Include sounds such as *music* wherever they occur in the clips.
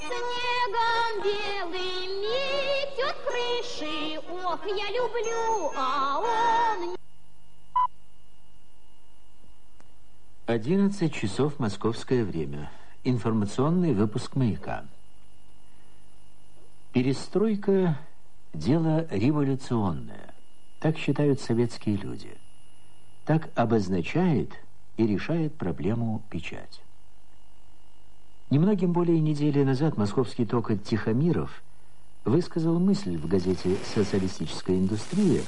Снегом белым метет крыши, ох, я люблю, а он 11 часов московское время. Информационный выпуск «Маяка». Перестройка – дело революционное. Так считают советские люди. Так обозначает и решает проблему печать. Немногим более недели назад московский токарь Тихомиров высказал мысль в газете «Социалистическая индустрия»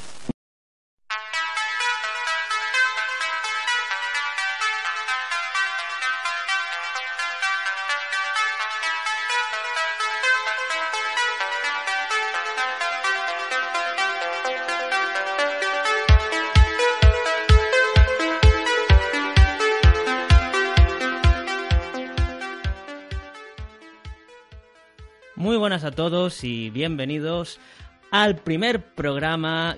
todos y bienvenidos al primer programa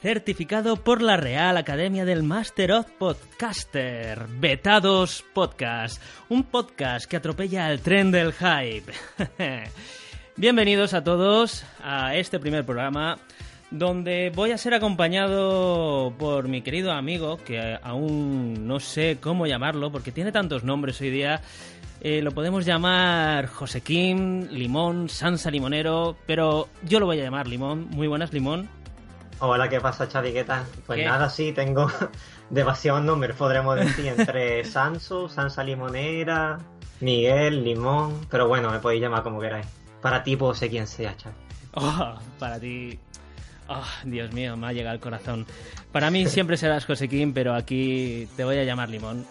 certificado por la Real Academia del Master of Podcaster, Betados Podcast, un podcast que atropella al tren del hype. *laughs* Bienvenidos a todos a este primer programa donde voy a ser acompañado por mi querido amigo, que aún no sé cómo llamarlo, porque tiene tantos nombres hoy día. Eh, lo podemos llamar Josequín, Limón, Sansa Limonero, pero yo lo voy a llamar Limón. Muy buenas, Limón. Hola, ¿qué pasa, tal? Pues ¿Qué? nada, sí, tengo *laughs* demasiados nombres, podremos decir, entre *laughs* Sanso, Sansa Limonera, Miguel, Limón, pero bueno, me podéis llamar como queráis. Para ti puedo ser quien sea, Xavi. Oh, para ti. Oh, Dios mío, me ha llegado al corazón. Para mí siempre serás Josequín, pero aquí te voy a llamar Limón.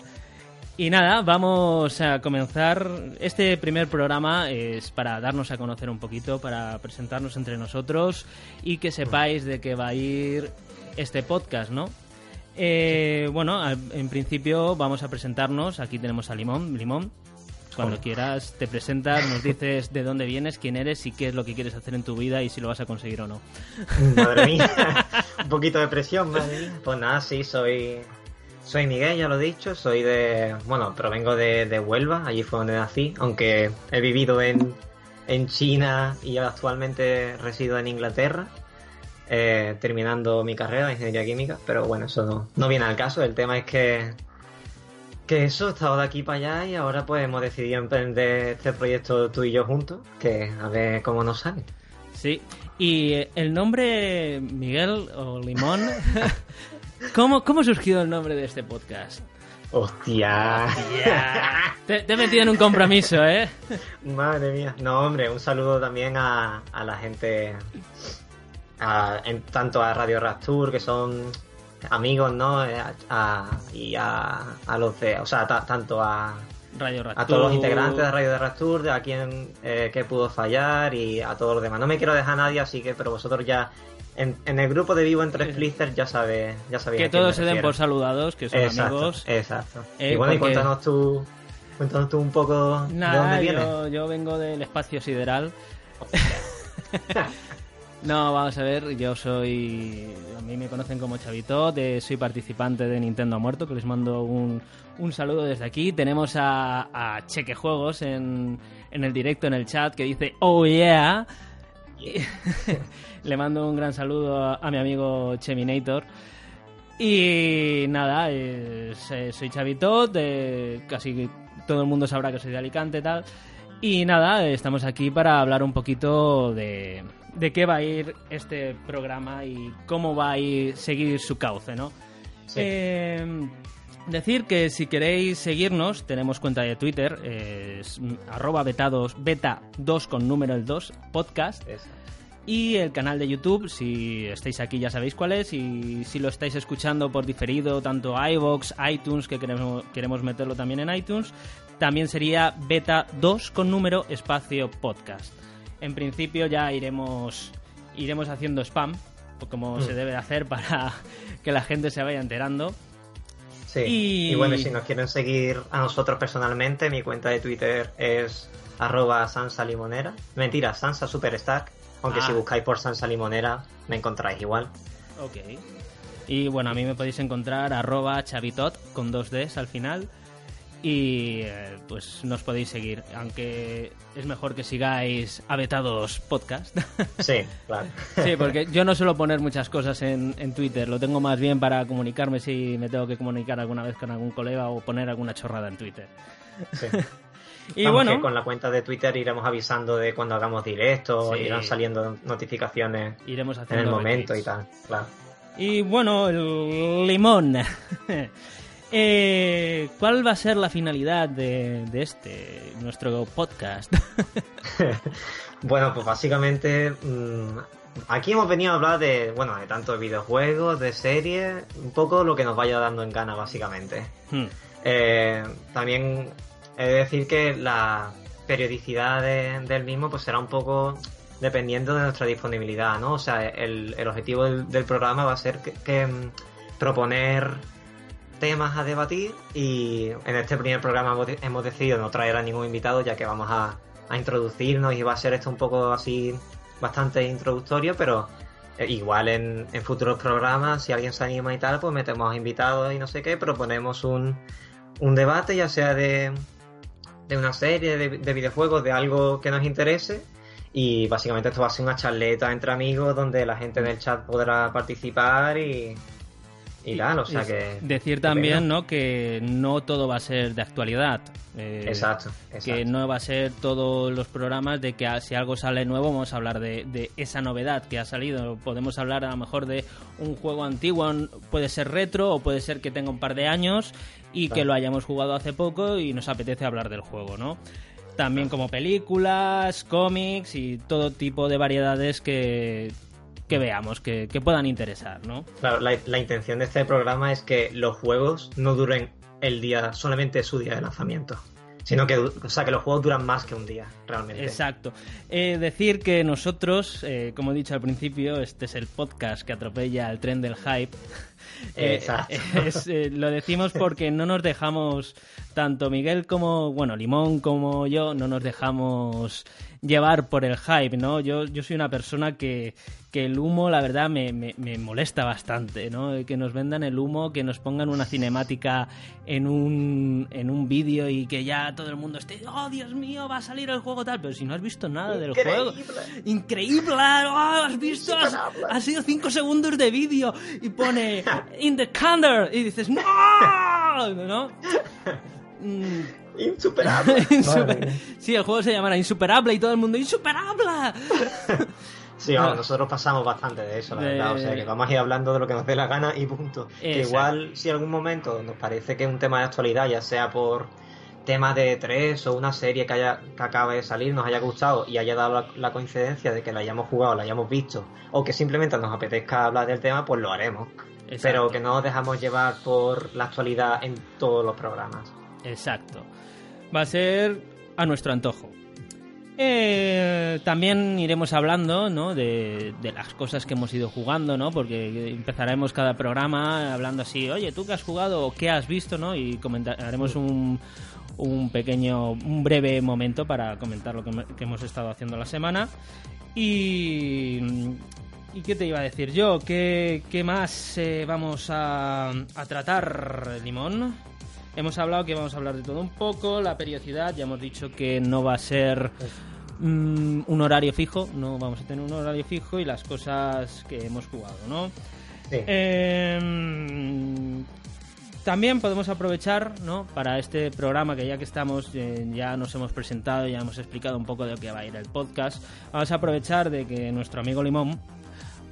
Y nada, vamos a comenzar. Este primer programa es para darnos a conocer un poquito, para presentarnos entre nosotros y que sepáis de qué va a ir este podcast, ¿no? Eh, bueno, en principio vamos a presentarnos. Aquí tenemos a Limón. Limón, cuando Hola. quieras, te presentas, nos dices de dónde vienes, quién eres y qué es lo que quieres hacer en tu vida y si lo vas a conseguir o no. Madre mía, *laughs* un poquito de presión, madre mía. Pues nada, sí, soy soy Miguel, ya lo he dicho, soy de, bueno, provengo de, de Huelva, allí fue donde nací, aunque he vivido en, en China y actualmente resido en Inglaterra, eh, terminando mi carrera de ingeniería química, pero bueno, eso no, no viene al caso, el tema es que que eso, he estado de aquí para allá y ahora pues hemos decidido emprender este proyecto tú y yo juntos, que a ver cómo nos sale. Sí, y el nombre Miguel o Limón, *laughs* ¿cómo, ¿cómo surgió el nombre de este podcast? Hostia. Ya. *laughs* Te, te he metido en un compromiso, ¿eh? Madre mía. No, hombre, un saludo también a, a la gente, a- en, tanto a Radio Rastur, que son amigos, ¿no? Eh, a- y a, los de, o sea, ta- tanto a, Radio a todos los integrantes de Radio de Rastur, a quien eh, que pudo fallar y a todos los demás. No me quiero dejar a nadie, así que, pero vosotros ya, en, en el grupo de Vivo entre Splitters ya sabéis, ya sabéis Que todos se den por saludados, que son Exacto, amigos. exacto. Eh, y bueno, y cuéntanos tú, cuéntanos tú un poco de dónde vienes. yo, yo vengo del espacio sideral. *laughs* no, vamos a ver, yo soy. A mí me conocen como Chavitot, eh, soy participante de Nintendo muerto, que les mando un, un saludo desde aquí. Tenemos a, a Cheque Juegos en, en el directo, en el chat, que dice Oh yeah. *laughs* Le mando un gran saludo a, mi amigo Cheminator. Y nada, eh, soy Chavitot, eh, casi todo el mundo sabrá que soy de Alicante y tal. Y nada, estamos aquí para hablar un poquito de, de qué va a ir este programa y cómo va a ir seguir su cauce, ¿no? Sí. Eh, decir que si queréis seguirnos, tenemos cuenta de Twitter, es arroba betados, beta 2 con número el 2, podcast. Y el canal de YouTube, si estáis aquí ya sabéis cuál es, y si lo estáis escuchando por diferido, tanto iVoox, iTunes, que queremos, queremos meterlo también en iTunes, también sería beta 2 con número espacio podcast. En principio ya iremos, iremos haciendo spam, como se debe de hacer para *laughs* que la gente se vaya enterando. Sí. Y- Y... bueno, si nos quieren seguir a nosotros personalmente, mi cuenta de Twitter es arroba Sansa Limonera. Mentira, Sansa Superstack. Aunque Ah. si buscáis por Sansa Limonera, me encontráis igual. Ok. Y bueno, a mí me podéis encontrar arroba chavitot con dos Ds al final. Y eh, pues nos podéis seguir, aunque es mejor que sigáis Avetados Podcast. *laughs* Sí, claro. sí, porque yo no suelo poner muchas cosas en, en Twitter, lo tengo más bien para comunicarme si me tengo que comunicar alguna vez con algún colega o poner alguna chorrada en Twitter. Sí. *laughs* Y Vamos, bueno, que con la cuenta de Twitter iremos avisando de cuando hagamos directos, Sí. irán saliendo notificaciones iremos en haciendo el momento y tal, claro. Y bueno, el limón. *laughs* Eh, ¿Cuál va a ser la finalidad de, de este, nuestro podcast? *laughs* Bueno, pues básicamente mm, aquí hemos venido a hablar de, bueno, de tanto de videojuegos, de series, un poco lo que nos vaya dando en gana básicamente. Hmm, Eh, también he de decir que la periodicidad de- del mismo pues será un poco dependiendo de nuestra disponibilidad, ¿no? O sea, el, el objetivo del, del programa va a ser que, que, mm, proponer temas a debatir y en este primer programa hemos, de- hemos decidido no traer a ningún invitado ya que vamos a, a introducirnos y va a ser esto un poco así bastante introductorio, pero eh, igual en, en futuros programas, si alguien se anima y tal, pues metemos invitados y no sé qué, proponemos un, un debate, ya sea de, de una serie, de, de videojuegos, de algo que nos interese. Y básicamente esto va a ser una charleta entre amigos donde la gente del chat podrá participar y, y tal, o sea que... Decir también, ¿no? Que no todo va a ser de actualidad. Eh, Exacto, exacto. Que no va a ser todos los programas de que si algo sale nuevo vamos a hablar de, de esa novedad que ha salido. Podemos hablar a lo mejor de un juego antiguo, puede ser retro o puede ser que tenga un par de años y que lo hayamos jugado hace poco y nos apetece hablar del juego, ¿no? También como películas, cómics y todo tipo de variedades que, que veamos, que, que puedan interesar, ¿no? Claro, la, la intención de este programa es que los juegos no duren el día, solamente su día de lanzamiento. Sino que, o sea, que los juegos duran más que un día, realmente. Exacto. Eh, decir que nosotros, eh, como he dicho al principio, este es el podcast que atropella el tren del hype. Eh, *laughs* es, eh, lo decimos porque no nos dejamos, tanto Miguel como, bueno, Limón como yo, no nos dejamos llevar por el hype, ¿no? Yo, yo soy una persona que, que el humo, la verdad, me, me- me molesta bastante, ¿no? Que nos vendan el humo, que nos pongan una cinemática en un, en un vídeo y que ya todo el mundo esté, oh, Dios mío, va a salir el juego tal, pero si no has visto nada del juego. Increíble, oh, has visto, has, ha sido cinco segundos de vídeo y pone *laughs* in the calendar y dices, no, ¿no? *laughs* Mm, Insuperable. *laughs* insuper-. Sí, el juego se llamará Insuperable y todo el mundo ¡Insuperable! *laughs* Sí, vamos, nosotros pasamos bastante de eso, la verdad. O sea, que vamos a ir hablando de lo que nos dé la gana y punto. Que igual, si algún momento nos parece que es un tema de actualidad, ya sea por tema de tres o una serie que, haya, que acaba de salir, nos haya gustado y haya dado la, la coincidencia de que la hayamos jugado, la hayamos visto, o que simplemente nos apetezca hablar del tema, pues lo haremos. Exacto. Pero que no nos dejamos llevar por la actualidad en todos los programas. Exacto. Va a ser a nuestro antojo. Eh, también iremos hablando ¿no? de, de las cosas que hemos ido jugando, ¿no? porque empezaremos cada programa hablando así, oye, ¿tú qué has jugado o qué has visto? ¿no? Y comentaremos un, un pequeño, un breve momento para comentar lo que hemos estado haciendo la semana. Y, ¿y qué te iba a decir yo? ¿Qué, qué más eh, vamos a, a tratar, Limón? Hemos hablado que vamos a hablar de todo un poco, la periodicidad, ya hemos dicho que no va a ser mm, un horario fijo, no vamos a tener un horario fijo y las cosas que hemos jugado, ¿no? Sí. Eh, también podemos aprovechar, ¿no? Para este programa que ya que estamos, eh, ya nos hemos presentado, ya hemos explicado un poco de lo que va a ir el podcast. Vamos a aprovechar de que nuestro amigo Limón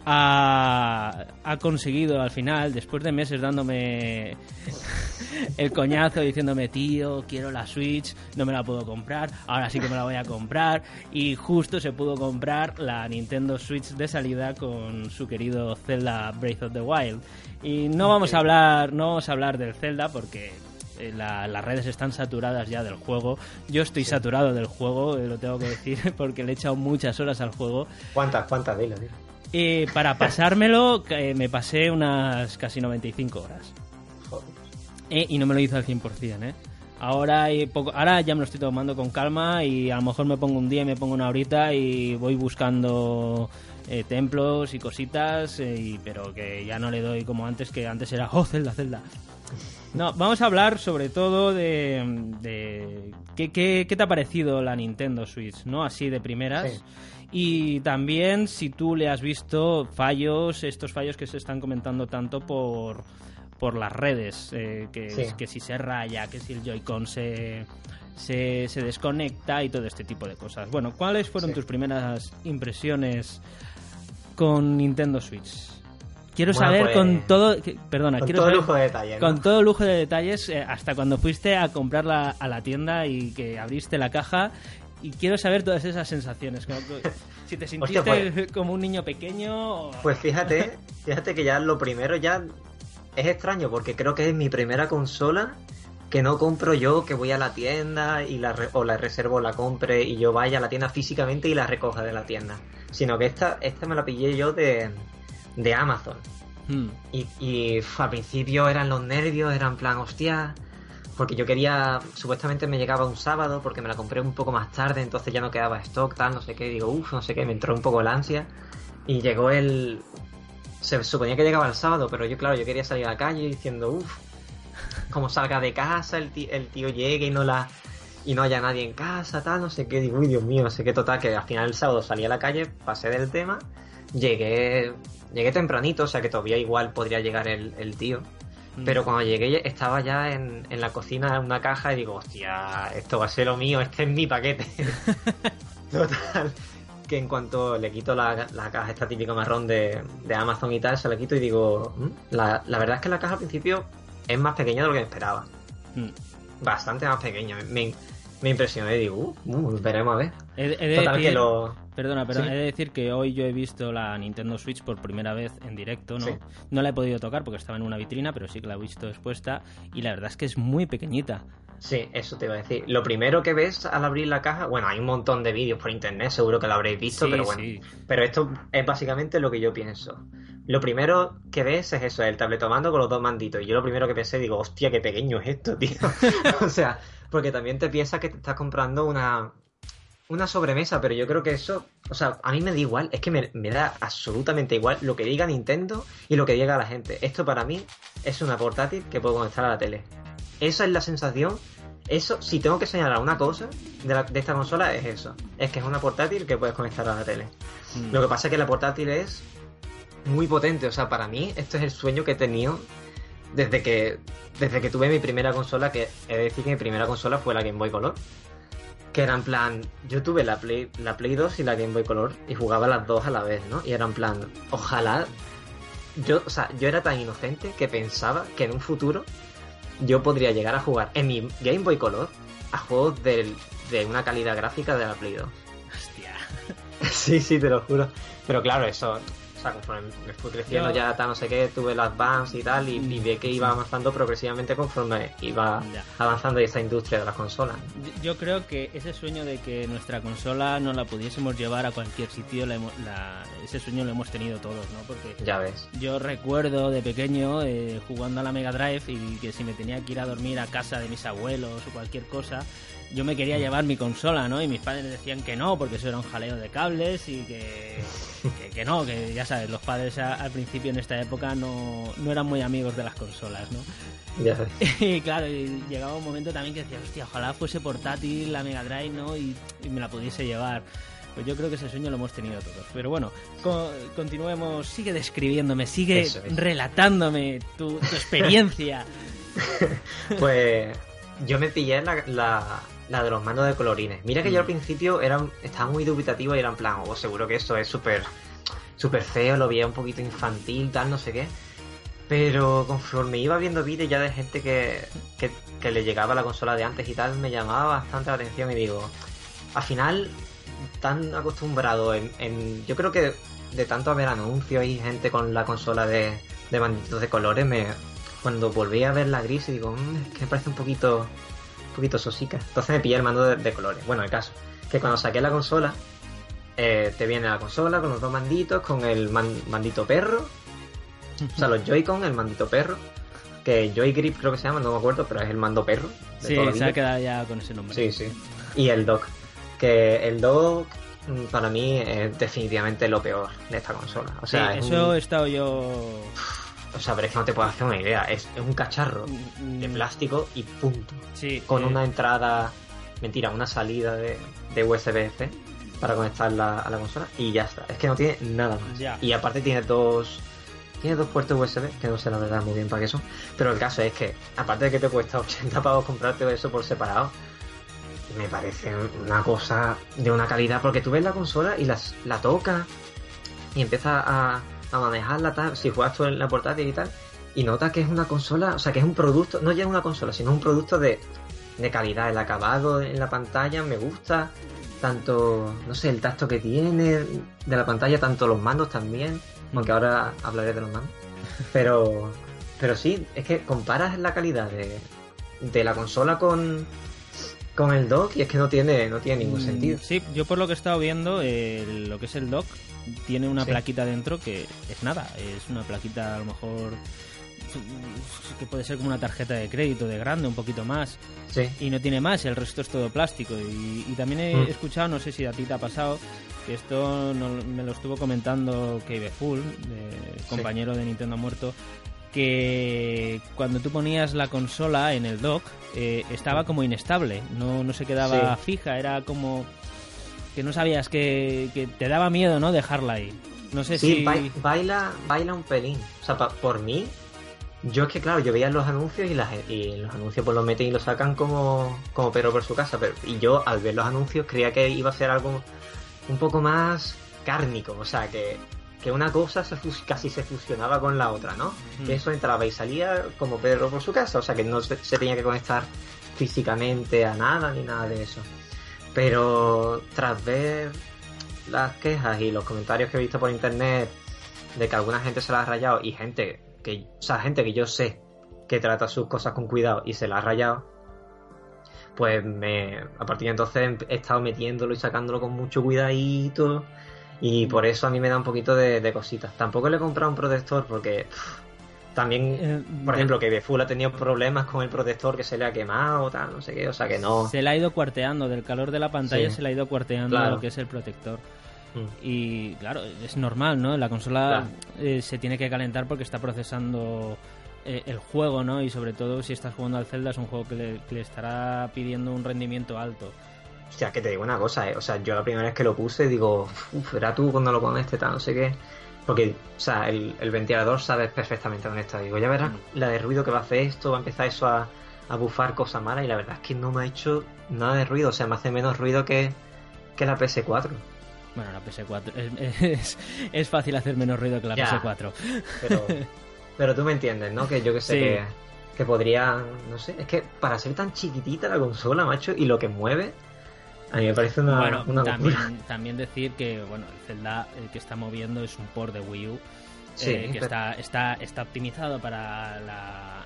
ha, ha conseguido al final, después de meses dándome *laughs* el coñazo diciéndome, tío, quiero la Switch, no me la puedo comprar, ahora sí que me la voy a comprar. Y justo se pudo comprar la Nintendo Switch de salida con su querido Zelda Breath of the Wild. Y no vamos a hablar, no vamos a hablar del Zelda porque eh, la- las redes están saturadas ya del juego. Yo estoy saturado del juego, eh, lo tengo que decir, *laughs* porque le he echado muchas horas al juego. ¿Cuántas? ¿Cuántas? Dilo, dilo. Y para pasármelo, eh, me pasé unas casi 95 horas. Joder. Eh, y no me lo hizo al 100%, ¿eh? Ahora, hay poco, ahora ya me lo estoy tomando con calma y a lo mejor me pongo un día y me pongo una horita y voy buscando eh, templos y cositas, eh, y- pero que ya no le doy como antes, que antes era, oh, Zelda, Zelda. No, vamos a hablar sobre todo de, de ¿qué, qué, qué te ha parecido la Nintendo Switch, ¿no? Así de primeras. Sí. Y también si tú le has visto fallos, estos fallos que se están comentando tanto por, por las redes, eh, que, Sí. que si se raya, que si el Joy-Con se, se, se desconecta y todo este tipo de cosas. Bueno, ¿cuáles fueron Sí. tus primeras impresiones con Nintendo Switch? Quiero Bueno, saber pues, con todo... perdona, Con quiero todo saber lujo de detalle. ¿no? con todo lujo de detalles eh, hasta cuando fuiste a comprarla a la tienda y que abriste la caja y quiero saber todas esas sensaciones si te sentiste pues- como un niño pequeño o... Pues fíjate, fíjate que ya lo primero ya es extraño porque creo que es mi primera consola que no compro yo, que voy a la tienda y la re- o la reservo, la compre y yo vaya a la tienda físicamente y la recoja de la tienda. Sino que esta, esta me la pillé yo de, de Amazon. Hmm. Y, y al principio eran los nervios, eran plan, hostia, porque yo quería, supuestamente me llegaba un sábado, porque me la compré un poco más tarde, entonces ya no quedaba stock, tal, no sé qué, digo, uff, no sé qué, me entró un poco la ansia. Y llegó el... Se suponía que llegaba el sábado, pero yo, claro, yo quería salir a la calle diciendo, uff, como salga de casa, el tío, el tío llegue y no la... Y no haya nadie en casa, tal, no sé qué, digo, uy, Dios mío, no sé qué, total, que al final el sábado salí a la calle, pasé del tema, llegué llegué tempranito, o sea que todavía igual podría llegar el, el tío. Mm. Pero cuando llegué estaba ya en, en la cocina en una caja y digo, hostia, esto va a ser lo mío, este es mi paquete. *laughs* Total, que en cuanto le quito la, la caja, esta típica marrón de, de Amazon y tal, se la quito y digo, "Mm, la, la verdad es que la caja al principio es más pequeña de lo que me esperaba. Hmm. Bastante más pequeña. Me, me impresioné y digo, uh, uh, veremos a ver. He, he de Total, decir, que lo... Perdona, perdona, Sí. he de decir que hoy yo he visto la Nintendo Switch por primera vez en directo, ¿no? Sí. No la he podido tocar porque estaba en una vitrina, pero sí que la he visto expuesta y la verdad es que es muy pequeñita. Sí, eso te iba a decir. Lo primero que ves al abrir la caja, bueno, hay un montón de vídeos por internet, seguro que lo habréis visto, Sí, pero bueno. sí. Pero esto es básicamente lo que yo pienso. Lo primero que ves es eso, el tabletomando con los dos manditos. Y yo lo primero que pensé, digo, hostia, qué pequeño es esto, tío. *laughs* o sea, porque también te piensas que te estás comprando una, una sobremesa, pero yo creo que eso, o sea, a mí me da igual, es que me, me da absolutamente igual lo que diga Nintendo y lo que diga la gente. Esto para mí es una portátil que puedo conectar a la tele. Esa es la sensación. Eso, si tengo que señalar una cosa de, la- de esta consola, es eso. Es que es una portátil que puedes conectar a la tele. Mm. Lo que pasa es que la portátil es muy potente. O sea, para mí, esto es el sueño que he tenido desde que, desde que tuve mi primera consola, que he de decir que mi primera consola fue la Game Boy Color. Que era en plan, yo tuve la Play, la Play 2 y la Game Boy Color y jugaba las dos a la vez, ¿no? Y era en plan, ojalá. Yo, o sea, yo era tan inocente que pensaba que en un futuro yo podría llegar a jugar en mi Game Boy Color a juegos del- de una calidad gráfica de la Play 2. Hostia. *laughs* Sí, sí, te lo juro. Pero claro, eso, o sea, conforme me fui creciendo ya, no sé qué, tuve las Vans y tal, y, y vi que iba avanzando progresivamente conforme iba Ya. avanzando esta industria de las consolas. Yo- creo que ese sueño de que nuestra consola no la pudiésemos llevar a cualquier sitio, la la- ese sueño lo hemos tenido todos, ¿no? Porque Ya ves. yo recuerdo de pequeño eh, jugando a la Mega Drive y que si me tenía que ir a dormir a casa de mis abuelos o cualquier cosa, yo me quería llevar mi consola, ¿no? Y mis padres decían que no, porque eso era un jaleo de cables y que, que, que no, que ya sabes, los padres a- al principio en esta época no, no eran muy amigos de las consolas, ¿no? Ya ves. *laughs* Y claro, y llegaba un momento también que decía, hostia, ojalá fuese portátil la Mega Drive, ¿no? Y, y me la pudiese llevar. Pues yo creo que ese sueño lo hemos tenido todos. Pero bueno, co- continuemos. Sigue describiéndome, sigue es. relatándome tu, tu experiencia. *laughs* Pues yo me pillé la, la, la de los mandos de colorines. Mira que yo al Mm. principio era, estaba muy dubitativo y era en plan, oh, seguro que eso es súper súper feo, lo veía un poquito infantil, tal, no sé qué. Pero conforme iba viendo vídeos ya de gente que, que, que le llegaba la consola de antes y tal, me llamaba bastante la atención y digo, al final, tan acostumbrado en, en- yo creo que de tanto haber anuncios y gente con la consola de, de manditos de colores, me cuando volví a ver la gris y digo, "Mm, es que me parece un poquito, un poquito sosica. Entonces me pillé el mando de, de colores. Bueno, el caso, que cuando saqué la consola, eh, te viene la consola con los dos manditos, con el man- mandito perro, o sea, los Joy-Con, el mandito perro, que Joy Grip creo que se llama, no me acuerdo, pero es el mando perro. de Sí, se ha quedado ya con ese nombre. Sí, sí. Y el dock. Que el dock mm, para mí es definitivamente lo peor de esta consola. O Sí, sea, es eso un- he estado yo... o sea, pero es que no te puedo hacer una idea. Es, es un cacharro Mm, de plástico y punto. Sí. Con eh, una entrada, mentira, una salida de, de USB-C para conectarla a la consola y ya está. Es que no tiene nada más. Ya. Y aparte tiene dos. Tiene dos puertos USB, que no sé la verdad muy bien para qué son. Pero el caso es que, aparte de que te cuesta *laughs* 80 pavos comprarte eso por separado, me parece una cosa de una calidad. Porque tú ves la consola y las, la tocas y empiezas a, a manejarla tal, si juegas tú en la portátil y tal, y notas que es una consola, o sea, que es un producto, no ya es una consola, sino un producto de, de calidad. El acabado en la pantalla me gusta, tanto, no sé, el tacto que tiene de la pantalla, tanto los mandos también, aunque ahora hablaré de los mandos. *laughs* Pero, pero sí, es que comparas la calidad de, de la consola con, con el dock y es que no tiene, no tiene ningún mm, sentido. Sí, yo por lo que he estado viendo, eh, lo que es el dock tiene una Sí. plaquita dentro que es nada, es una plaquita a lo mejor que puede ser como una tarjeta de crédito de grande, un poquito más, Sí, y no tiene más, el resto es todo plástico. Y, y también he Mm. escuchado, no sé si a ti te ha pasado, que esto no- me lo estuvo comentando Keibe Full, de- compañero de Nintendo Muerto, que cuando tú ponías la consola en el dock eh, estaba como inestable, no, no se quedaba Sí. fija, era como que no sabías que, que te daba miedo, ¿no? Dejarla ahí. No sé Sí, si... bai- baila, baila un pelín. O sea, pa- por mí, yo es que claro, yo veía los anuncios y, las, y los anuncios pues los meten y los sacan como, como perro por su casa. Pero, y yo al ver los anuncios creía que iba a ser algo un poco más cárnico. O sea, que, que una cosa se casi se fusionaba con la otra, ¿no? Mm. Que eso entraba y salía como perro por su casa. O sea, que no se, se tenía que conectar físicamente a nada ni nada de eso. Pero tras ver las quejas y los comentarios que he visto por internet de que alguna gente se la ha rayado y gente que, o sea, gente que yo sé que trata sus cosas con cuidado y se la ha rayado, pues me, a partir de entonces he estado metiéndolo y sacándolo con mucho cuidadito y por eso a mí me da un poquito de, de cositas. Tampoco le he comprado un protector porque también, Eh, por de- ejemplo, que Befull ha tenido problemas con el protector que se le ha quemado, tal, no sé qué, o sea que no. Se le ha ido cuarteando, del calor de la pantalla Sí. se le ha ido cuarteando Claro. lo que es el protector. Mm. Y claro, es normal, ¿no? La consola Claro. eh, se tiene que calentar porque está procesando eh, el juego, ¿no? Y sobre todo si estás jugando al Zelda es un juego que le, que le estará pidiendo un rendimiento alto. O sea, que te digo una cosa, ¿eh? O sea, yo la primera vez que lo puse digo, uff, era tú cuando lo pones tal, no sé qué. Porque, o sea, el, el ventilador sabes perfectamente dónde está. Digo, ya verás la de ruido que va a hacer esto, va a empezar eso a, a bufar cosas malas. Y la verdad es que no me ha hecho nada de ruido. O sea, me hace menos ruido que, que la PS4. Bueno, la PS4 *laughs* es, es, es fácil hacer menos ruido que la Ya. PS4. Pero, *laughs* pero tú me entiendes, ¿no? Que yo que sé Sí. que, que podría, no sé, es que para ser tan chiquitita la consola, macho, y lo que mueve, a mí me parece una, bueno, una también, también decir que bueno, el Zelda el que está moviendo es un port de Wii U. Sí, eh, que pero- está, está, está optimizado para la,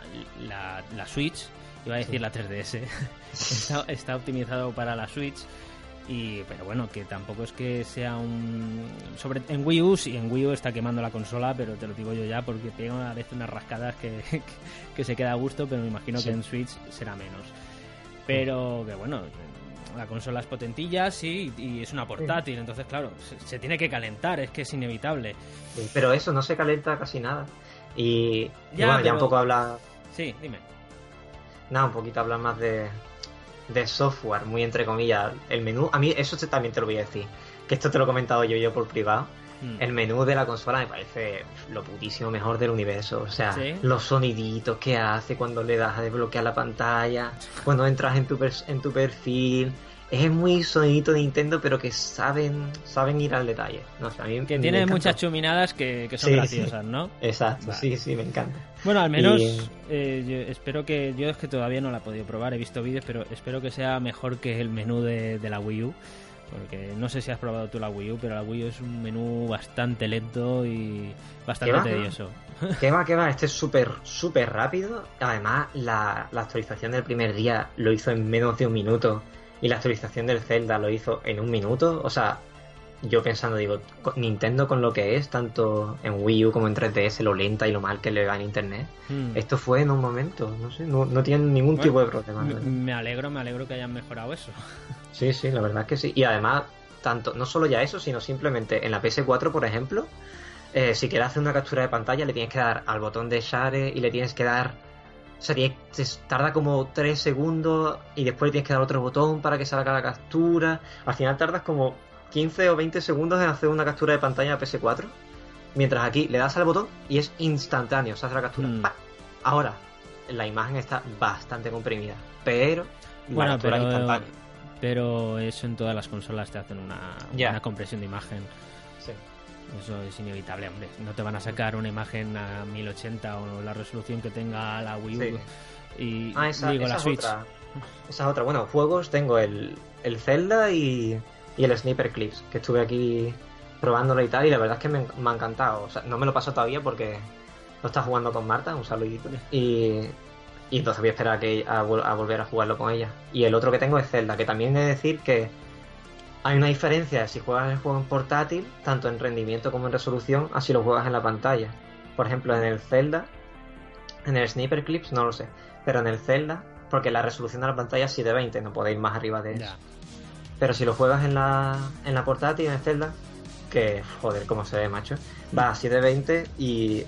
la, la Switch, iba a decir Sí. la 3DS, *laughs* está, está optimizado para la Switch, y pero bueno, que tampoco es que sea un... sobre En Wii U, sí, en Wii U está quemando la consola, pero te lo digo yo ya, porque pega a veces unas rascadas que, *laughs* que, que se queda a gusto, pero me imagino Sí. que en Switch será menos. Pero que bueno, la consola es potentilla, sí, y es una portátil, entonces claro, se, se tiene que calentar, es que es inevitable. Sí, Pero eso no se calienta casi nada. Y, y Ya, bueno, ya un poco habla, Sí, dime. nada, un poquito habla más de, de software, muy entre comillas. El menú, a mí eso también te lo voy a decir, que esto te lo he comentado yo yo por privado. Mm. El menú de la consola me parece lo putísimo mejor del universo. O sea, ¿Sí? los soniditos que hace cuando le das a desbloquear la pantalla, cuando entras en tu, en tu perfil. Es muy sonidito de Nintendo, pero que saben saben ir al detalle. No a mí Que tiene muchas chuminadas que, que son Sí, graciosas, ¿no? Exacto, Vale. sí, sí, me encanta. Bueno, al menos Y- eh, yo espero que. Yo es que todavía no la he podido probar, he visto vídeos, pero espero que sea mejor que el menú de, de la Wii U. Porque no sé si has probado tú la Wii U, pero la Wii U es un menú bastante lento y bastante tedioso. *laughs* ¿Qué va, qué va? Este es súper, súper rápido. Además, la, la actualización del primer día lo hizo en menos de un minuto. Y la actualización del Zelda lo hizo en un minuto. O sea, yo pensando, digo, Nintendo con lo que es, tanto en Wii U como en 3DS, lo lenta y lo mal que le va en internet. Mm. Esto fue en un momento, no sé, no, no tienen ningún Bueno, tipo de problema. Verdad. me alegro, me alegro que hayan mejorado eso. Sí, sí, la verdad es que sí. Y además, tanto, no solo ya eso, sino simplemente en la PS4, por ejemplo, eh, si quieres hacer una captura de pantalla, le tienes que dar al botón de share y le tienes que dar. O sea, tiene- te tarda como 3 segundos y después le tienes que dar otro botón para que salga la captura. Al final tardas como 15 o 20 segundos en hacer una captura de pantalla de PS4. Mientras aquí le das al botón y es instantáneo, se hace la captura. Mm. Ahora, la imagen está bastante comprimida, pero la Bueno, es pero, instantánea. pero eso en todas las consolas te hacen una, una compresión de imagen. Sí. Eso es inevitable, hombre. No te van a sacar una imagen a 1080 o la resolución que tenga la Wii U Sí. y Ah, esa, digo esa la es Switch. otra. Esa es otra. Bueno, juegos tengo el, el Zelda y, y el Sniper Clips, que estuve aquí probándolo y tal, y la verdad es que me, me ha encantado. O sea, no me lo paso todavía porque lo está jugando con Marta, un saludito. Y, y entonces voy a esperar a, que, a, vol- a volver a jugarlo con ella. Y el otro que tengo es Zelda, que también he de decir que hay una diferencia si juegas el juego en portátil, tanto en rendimiento como en resolución, así lo juegas en la pantalla. Por ejemplo, en el Zelda, en el Sniper Clips, no lo sé, pero en el Zelda, porque la resolución de la pantalla es 720, no podéis más arriba de eso. Pero si lo juegas en la, en la portátil, en el Zelda, que joder, cómo se ve, macho, va a 720 y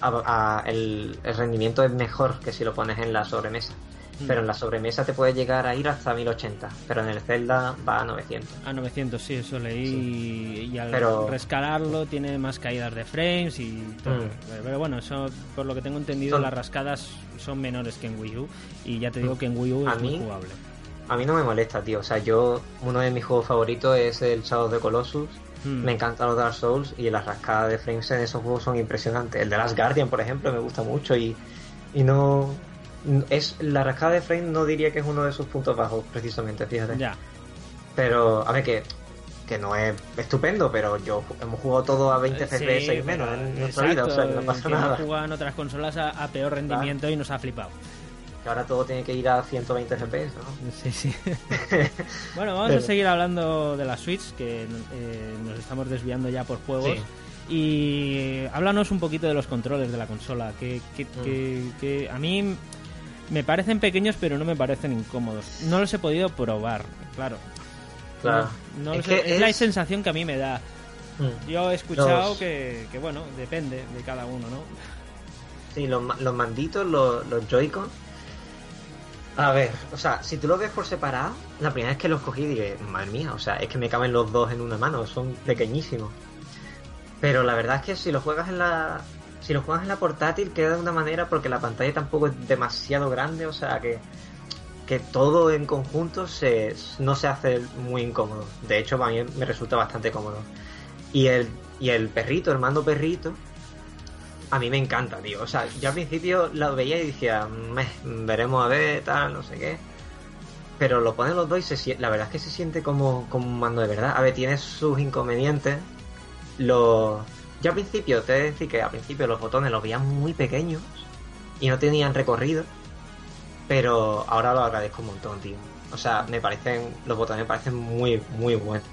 a- a- el, el rendimiento es mejor que si lo pones en la sobremesa. Mm. Pero en la sobremesa te puede llegar a ir hasta 1080, pero en el Zelda va a 900. A 900, sí, eso leí. Y al Pero- rescalarlo tiene más caídas de frames y todo. Mm. Pero bueno, eso, por lo que tengo entendido, Son- las rascadas son menores que en Wii U. Y ya te digo que en Wii U A es muy jugable. A mí no me molesta, tío. O sea, yo, uno de mis juegos favoritos es el Shadow of the Colossus. Mm. Me encantan los Dark Souls y las rascadas de frames en esos juegos son impresionantes. El de Last Guardian, por ejemplo, me gusta mucho y, y no... es La rascada de frames no diría que es uno de sus puntos bajos, precisamente, fíjate. Ya. Pero, a ver, que, que no es estupendo, pero yo hemos jugado todo a 20 Sí, FPS y menos en nuestra vida, o sea, no pasa hemos nada. jugado en otras consolas a, a peor rendimiento y nos ha flipado. Que ahora todo tiene que ir a 120 FPS, ¿no? Sí, sí. *laughs* bueno, vamos Pero- a seguir hablando de la Switch, que eh, nos estamos desviando ya por juegos. Sí. Y háblanos un poquito de los controles de la consola, que, que, Mm. que- que a mí me parecen pequeños, pero no me parecen incómodos. No los he podido probar, claro. Claro. No Es la sensación que a mí me da. Mm. Yo he escuchado Los- que, que, bueno, depende de cada uno, ¿no? Sí, los manditos, los, los Joy-Con. A ver, o sea, si tú los ves por separado, la primera vez que los cogí dije, madre mía, o sea, es que me caben los dos en una mano, son pequeñísimos. Pero la verdad es que si lo juegas en la. Si lo juegas en la portátil queda de una manera porque la pantalla tampoco es demasiado grande, o sea que. Que todo en conjunto se, no se hace muy incómodo. De hecho, a mí me resulta bastante cómodo. Y el, y el perrito, el mando perrito, a mí me encanta, tío. O sea, yo al principio lo veía y decía, "Meh, veremos a ver, tal, no sé qué. Pero lo ponen los dos y se, la verdad es que se siente como, como un mando de verdad. A ver, tiene sus inconvenientes. Lo... Yo al principio, te he de decir que al principio los botones los veía muy pequeños y no tenían recorrido. Pero ahora lo agradezco un montón, tío. O sea, me parecen, los botones me parecen muy, muy buenos.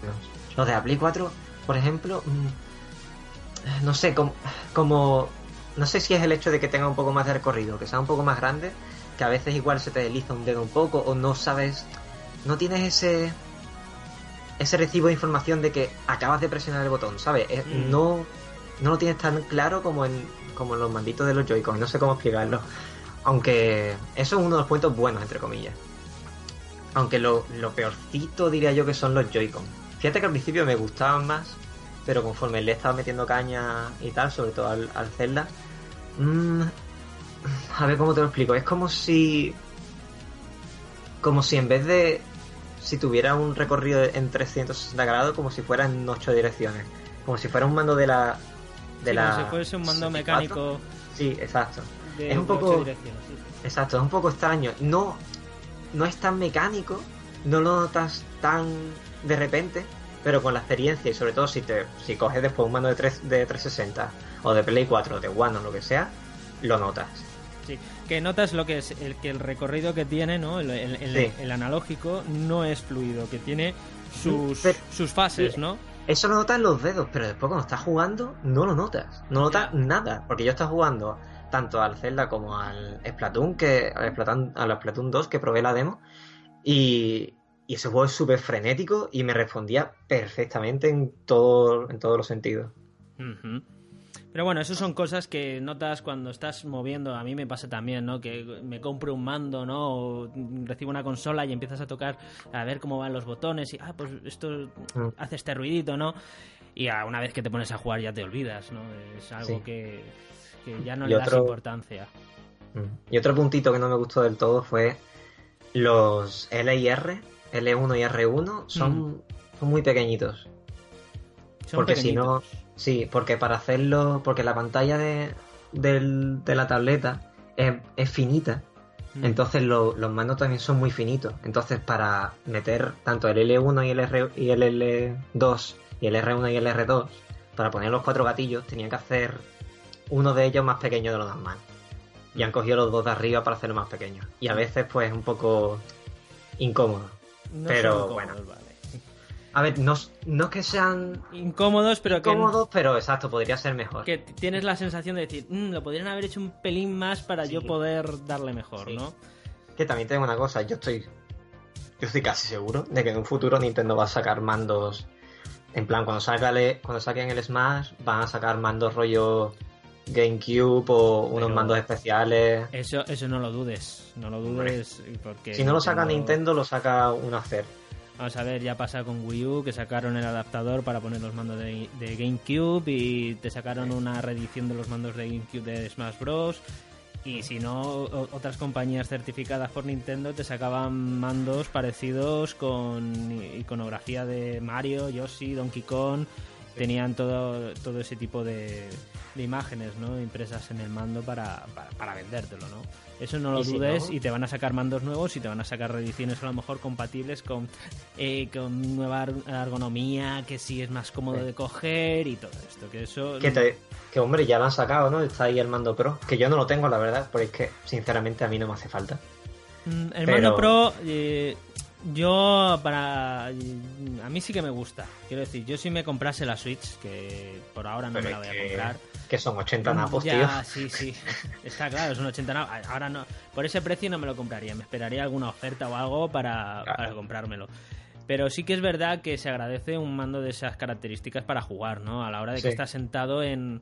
Los de la Play 4, por ejemplo, mm, no sé, como, como, no sé si es el hecho de que tenga un poco más de recorrido, que sea un poco más grande, que a veces igual se te desliza un dedo un poco o no sabes, no tienes ese, ese recibo de información de que acabas de presionar el botón, ¿sabes? Es- Mm. No, no lo tienes tan claro como en, como en los manditos de los Joy-Con, no sé cómo explicarlo. Aunque eso es uno de los puntos buenos, entre comillas. Aunque lo, lo peorcito diría yo que son los Joy-Con. Fíjate que al principio me gustaban más, pero conforme le he estado metiendo caña y tal, sobre todo al, al Zelda, mm, a ver cómo te lo explico. Es como si. Como si en vez de. Si tuviera un recorrido en 360 grados, como si fuera en 8 direcciones. Como si fuera un mando de la. De Sí, la como si fuese un mando 64. mecánico Sí, exacto. de Es un poco- sí, sí. Exacto, es un poco extraño. No, no es tan mecánico, no lo notas tan de repente, pero con la experiencia y sobre todo si te si coges después un mando de, 3, de 360 o de Play 4 o de One o lo que sea, lo notas. Sí, que notas lo que es el que el recorrido que tiene, ¿no? El, el- el- Sí. el analógico no es fluido, que tiene sus, Pero- sus fases, sí. ¿no? Eso lo notas en los dedos, pero después cuando estás jugando no lo notas. No notas nada. Porque yo estaba jugando tanto al Zelda como al Splatoon, que, al Splatoon, al Splatoon 2, que probé la demo. Y, y ese juego es súper frenético y me respondía perfectamente en, todo, en todos los sentidos. Pero bueno, eso son cosas que notas cuando estás moviendo. A mí me pasa también, ¿no? Que me compro un mando, ¿no? O recibo una consola y empiezas a tocar a ver cómo van los botones y, ah, pues esto Mm. hace este ruidito, ¿no? Y a una vez que te pones a jugar ya te olvidas, ¿no? Es algo Sí. que, que ya no Y le das otro- importancia. Mm. Y otro puntito que no me gustó del todo fue los L y R, L1 y R1, son, son muy pequeñitos. Son porque si no, sí, porque para hacerlo, porque la pantalla de, del- de la tableta es, es finita, Mm. entonces lo- los mandos también son muy finitos. Entonces para meter tanto el L1 y el, R, y el L2 y el R1 y el R2, para poner los cuatro gatillos, tenían que hacer uno de ellos más pequeño de los demás. Y han cogido los dos de arriba para hacerlo más pequeño. Y a veces pues es un poco incómodo. No pero, son bueno. vale. A ver, no, no que sean Incómodos, pero que, pero exacto, podría ser mejor. que tienes la sensación de decir, "Mm, lo podrían haber hecho un pelín más para Sí. yo poder darle mejor, Sí. ¿no? Que también tengo una cosa, yo estoy. Yo estoy casi seguro de que en un futuro Nintendo va a sacar mandos. En plan, cuando salga el- cuando saquen el Smash, van a sacar mandos rollo GameCube o unos Pero- mandos especiales. Eso, eso no lo dudes, no lo dudes porque si no lo saca Nintendo, lo saca un hacer. Vamos a ver, ya pasa con Wii U que sacaron el adaptador para poner los mandos de, de GameCube y te sacaron una reedición de los mandos de GameCube de Smash Bros. Y si no, otras compañías certificadas por Nintendo te sacaban mandos parecidos con iconografía de Mario, Yoshi, Donkey Kong. Tenían todo, todo ese tipo de, de imágenes ¿no? impresas en el mando para, para, para vendértelo. ¿no? Eso no lo Y si dudes no- y te van a sacar mandos nuevos y te van a sacar reediciones a lo mejor compatibles con, eh, con nueva ergonomía, que sí es más cómodo Sí. de coger y todo esto. Que eso Que, te- que hombre, ya lo han sacado, ¿no? Está ahí el mando Pro. Que yo no lo tengo, la verdad, porque es que, sinceramente, a mí no me hace falta. Mm, El Pero- mando Pro, eh, yo para. A mí sí que me gusta. Quiero decir, yo si me comprase la Switch, que por ahora no Pero me la voy a que- comprar. Que son 80 napos, ya, tío. sí, sí. *laughs* Está claro, son 80 napos. Ahora no. Por ese precio no me lo compraría. Me esperaría alguna oferta o algo para, Claro. para comprármelo. Pero sí que es verdad que se agradece un mando de esas características para jugar, ¿no? A la hora de que Sí. estás sentado en,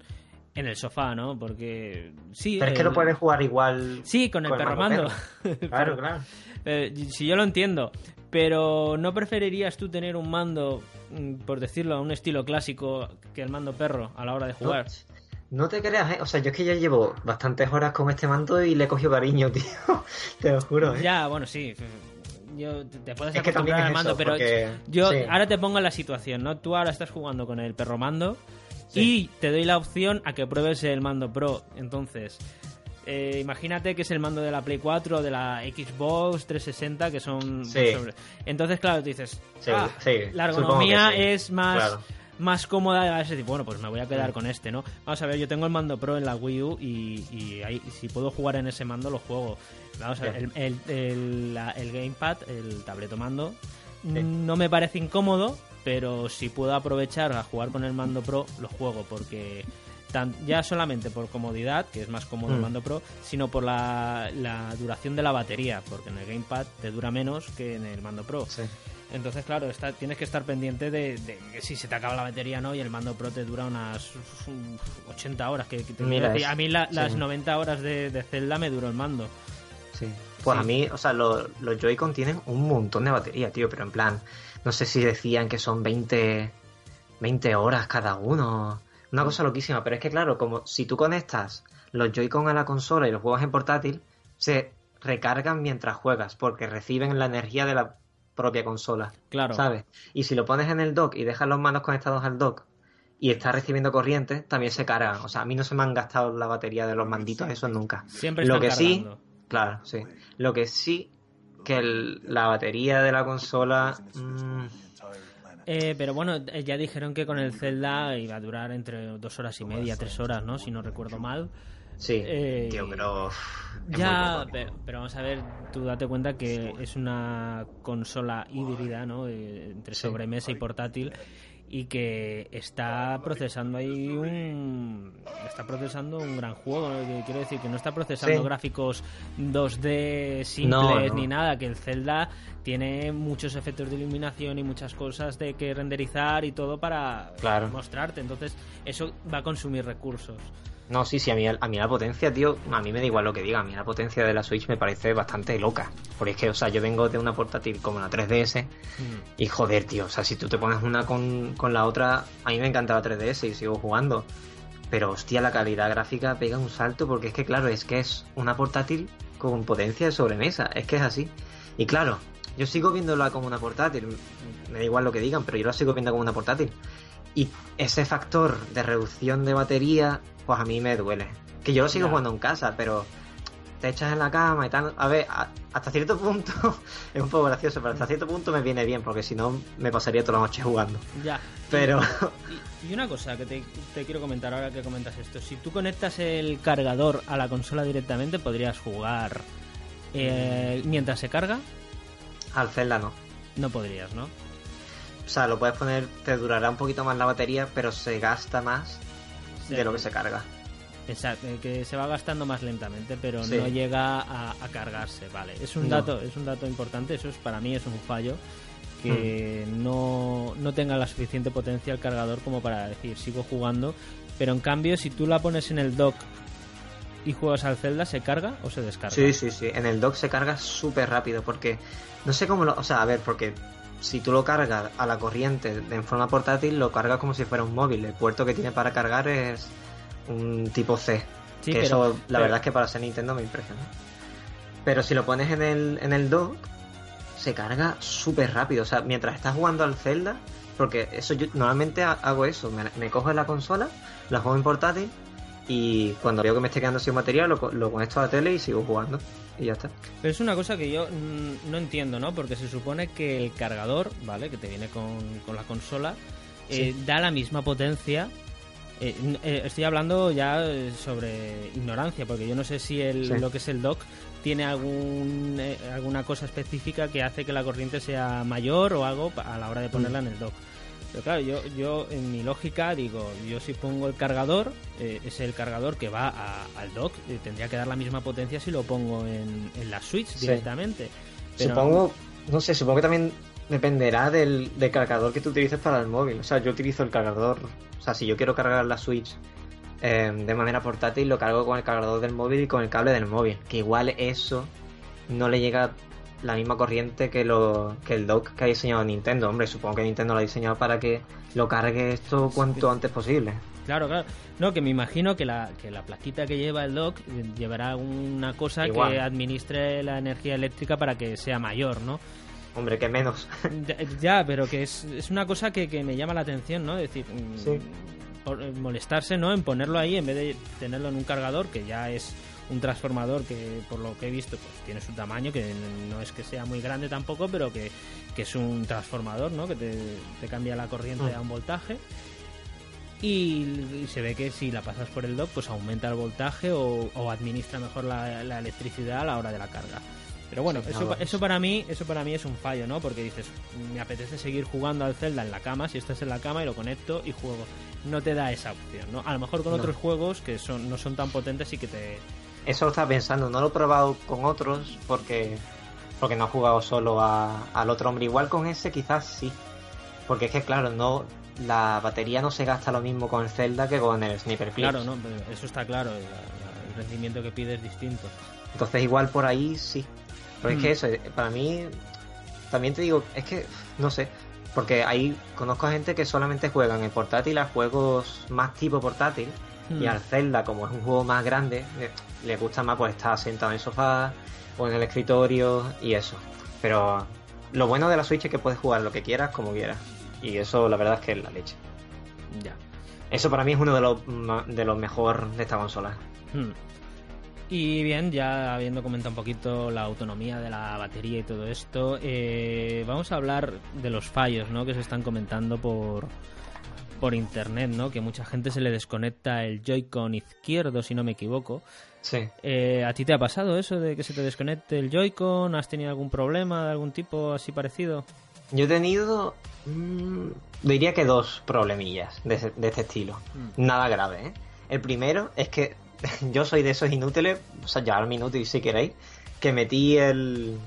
en el sofá, ¿no? Porque sí. Pero es que el- lo puedes jugar igual. Sí, con el perro mando. *laughs* Claro, claro. Eh, si yo lo entiendo, pero ¿no preferirías tú tener un mando, mm, por decirlo, a un estilo clásico que el mando perro a la hora de jugar? No te creas, ¿eh? O sea, yo es que ya llevo bastantes horas con este mando y le he cogido cariño, *laughs* tío. te lo juro, ¿eh? Ya, bueno, sí. Yo te puedes Es que también acostumbrar al mando, eso, pero porque- yo sí. ahora te pongo en la situación, ¿no? Tú ahora estás jugando con el perro mando Sí. y te doy la opción a que pruebes el mando Pro. Entonces, eh, imagínate que es el mando de la Play 4 o de la Xbox 360, que son... Sí. Entonces, claro, tú dices, Sí, "Ah, sí, la ergonomía es más... claro. Más cómoda a ese tipo. Bueno, pues me voy a quedar con este, ¿no? Vamos a ver, yo tengo el mando Pro en la Wii U y, y ahí, si puedo jugar en ese mando, lo juego. Vamos a ver, el, Bien. el, el, la- el gamepad, el tableto mando, Sí. no me parece incómodo, pero si puedo aprovechar a jugar con el mando Pro, lo juego, porque tan- ya solamente por comodidad, que es más cómodo el Mm. mando Pro, sino por la, la duración de la batería, porque en el gamepad te dura menos que en el mando Pro. Sí. Entonces, claro, está, tienes que estar pendiente de, de que si se te acaba la batería no y el mando Pro te dura unas uf, 80 horas. Que, te Mira, a mí la- sí. las 90 horas de, de Zelda me duró el mando. Sí. Pues Sí. a mí, o sea, lo- los Joy-Con tienen un montón de batería, tío, pero en plan, no sé si decían que son 20, 20 horas cada uno. Una cosa loquísima, pero es que claro, como si tú conectas los Joy-Con a la consola y los juegas en portátil, se recargan mientras juegas, porque reciben la energía de la propia consola, Claro. ¿sabes? Y si lo pones en el dock y dejas los manos conectados al dock y está recibiendo corriente, también se cargan. O sea, a mí no se me han gastado la batería de los manditos, eso nunca. Siempre Lo que sí. Claro, sí. Lo que sí, que el- la batería de la consola... mm, Eh, pero bueno, eh, ya dijeron que con el Zelda iba a durar entre dos horas y media, tres horas, ¿no? Si no recuerdo mal. sí, Eh, tío, pero... Ya, pero, pero vamos a ver, tú date cuenta que es una consola híbrida, ¿no? Eh, entre sobremesa y portátil. Y que está procesando ahí un está procesando un gran juego ¿no? quiero decir que no está procesando Sí. gráficos 2D simples No, no. ni nada que el Zelda tiene muchos efectos de iluminación y muchas cosas de que renderizar y todo para Claro. mostrarte entonces eso va a consumir recursos No, sí, sí, a mí, a mí la potencia, tío, a mí me da igual lo que diga, a mí la potencia de la Switch me parece bastante loca. Porque es que, o sea, yo vengo de una portátil como la 3DS y joder, tío, o sea, si tú te pones una con, con la otra, a mí me encanta la 3DS y sigo jugando. Pero hostia, la calidad gráfica pega un salto porque es que, claro, es que es una portátil con potencia de sobremesa, es que es así. Y claro, yo sigo viéndola como una portátil, me da igual lo que digan, pero yo la sigo viendo como una portátil. Y ese factor de reducción de batería, pues a mí me duele. Que yo lo sigo jugando en casa, pero te echas en la cama y tal. A ver, a- hasta cierto punto *laughs* es un poco gracioso, pero hasta cierto punto me viene bien, porque si no me pasaría toda la noche jugando. ya Pero *laughs* Y, y una cosa que te, te quiero comentar ahora que comentas esto. Si tú conectas el cargador a la consola directamente, podrías jugar eh, mientras se carga. al Zelda no. No podrías, ¿no? O sea, lo puedes poner, te durará un poquito más la batería, pero se gasta más Sí. de lo que se carga. Exacto, eh, que se va gastando más lentamente, pero Sí. no llega a, a cargarse, vale. Es un No. dato, es un dato importante, eso es para mí es un fallo que Hmm. no, no tenga la suficiente potencia el cargador como para decir sigo jugando, pero en cambio si tú la pones en el dock y juegas al Zelda, ¿se carga o se descarga? Sí, sí, sí. En el dock se carga súper rápido porque no sé cómo lo. O sea, a ver, porque si tú lo cargas a la corriente de- en forma portátil, lo cargas como si fuera un móvil. El puerto que tiene para cargar es un tipo C. Sí, que pero- eso, la pero- verdad es que para ser Nintendo me impresiona. Pero si lo pones en el, en el dock, se carga súper rápido. O sea, mientras estás jugando al Zelda, porque eso yo normalmente ha- hago eso. Me, me cojo la consola, la juego en portátil. Y cuando veo que me esté quedando sin material, lo, lo conecto a la tele y sigo jugando. Y ya está. Pero es una cosa que yo mm, no entiendo, ¿no? Porque se supone que el cargador, ¿vale? Que te viene con, con la consola, eh, da la misma potencia. Eh, eh, estoy hablando ya eh, sobre ignorancia, porque yo no sé si el, Sí. lo que es el dock tiene algún, eh, alguna cosa específica que hace que la corriente sea mayor o algo a la hora de ponerla en el dock. Pero claro, yo, yo en mi lógica digo, yo si pongo el cargador, eh, es el cargador que va a- al dock, eh, tendría que dar la misma potencia si lo pongo en, en la Switch Sí. directamente. Pero- Supongo, no sé, supongo que también dependerá del, del cargador que tú utilices para el móvil. O sea, yo utilizo el cargador. O sea, si yo quiero cargar la Switch eh, de manera portátil, lo cargo con el cargador del móvil y con el cable del móvil. Que igual eso no le llega la misma corriente que, lo, que el dock que ha diseñado Nintendo. Hombre, supongo que Nintendo lo ha diseñado para que lo cargue esto cuanto antes posible. Claro, claro. No, que me imagino que la, que la plaquita que lleva el dock llevará una cosa Igual. que administre la energía eléctrica para que sea mayor, ¿no? Hombre, que menos. *laughs* Ya, ya, pero que es, es una cosa que, que me llama la atención, ¿no? Es decir, mm, Sí. por- eh, molestarse, ¿no? En ponerlo ahí en vez de tenerlo en un cargador, que ya es un transformador que, por lo que he visto, pues tiene su tamaño, que no es que sea muy grande tampoco, pero que, que es un transformador, ¿no? Que te, te cambia la corriente Mm. a un voltaje. Y, y se ve que si la pasas por el dock, pues aumenta el voltaje o, o administra mejor la, la electricidad a la hora de la carga. Pero bueno, Sí, eso, eso para mí, eso para mí es un fallo, ¿no? Porque dices, me apetece seguir jugando al Zelda en la cama, si estás en la cama y lo conecto y juego. No te da esa opción, ¿no? A lo mejor con No. otros juegos que son, no son tan potentes y que te. Eso lo estaba pensando, no lo he probado con otros porque porque no he jugado solo a- al otro hombre. Igual con ese quizás sí. Porque es que claro, no la batería no se gasta lo mismo con el Zelda que con el Sniper Clips. Claro, ¿no? Eso está claro, la- la- el rendimiento que pide es distinto. Entonces igual por ahí sí. Pero es que eso, eh, para mí, también te digo, es que, no sé, porque ahí conozco a gente que solamente juegan en portátil a juegos más tipo portátil Mm. y al Zelda, como es un juego más grande, le, le gusta más pues estar sentado en el sofá o en el escritorio y eso. Pero lo bueno de la Switch es que puedes jugar lo que quieras como quieras. Y eso la verdad es que es la leche. Ya. Eso para mí es uno de los, de los mejor de esta consola. Hmm. Y bien, ya habiendo comentado un poquito la autonomía de la batería y todo esto, eh, vamos a hablar de los fallos ¿no? que se están comentando por, por internet, ¿no? que mucha gente se le desconecta el Joy-Con izquierdo, si no me equivoco. Sí. Eh, ¿A ti te ha pasado eso de que se te desconecte el Joy-Con? ¿Has tenido algún problema de algún tipo así parecido? Yo he tenido. mm, diría que dos problemillas de, ese- de este estilo. Nada grave, ¿eh? El primero es que *laughs* yo soy de esos inútiles, o sea, ya un inútil si queréis, que metí el...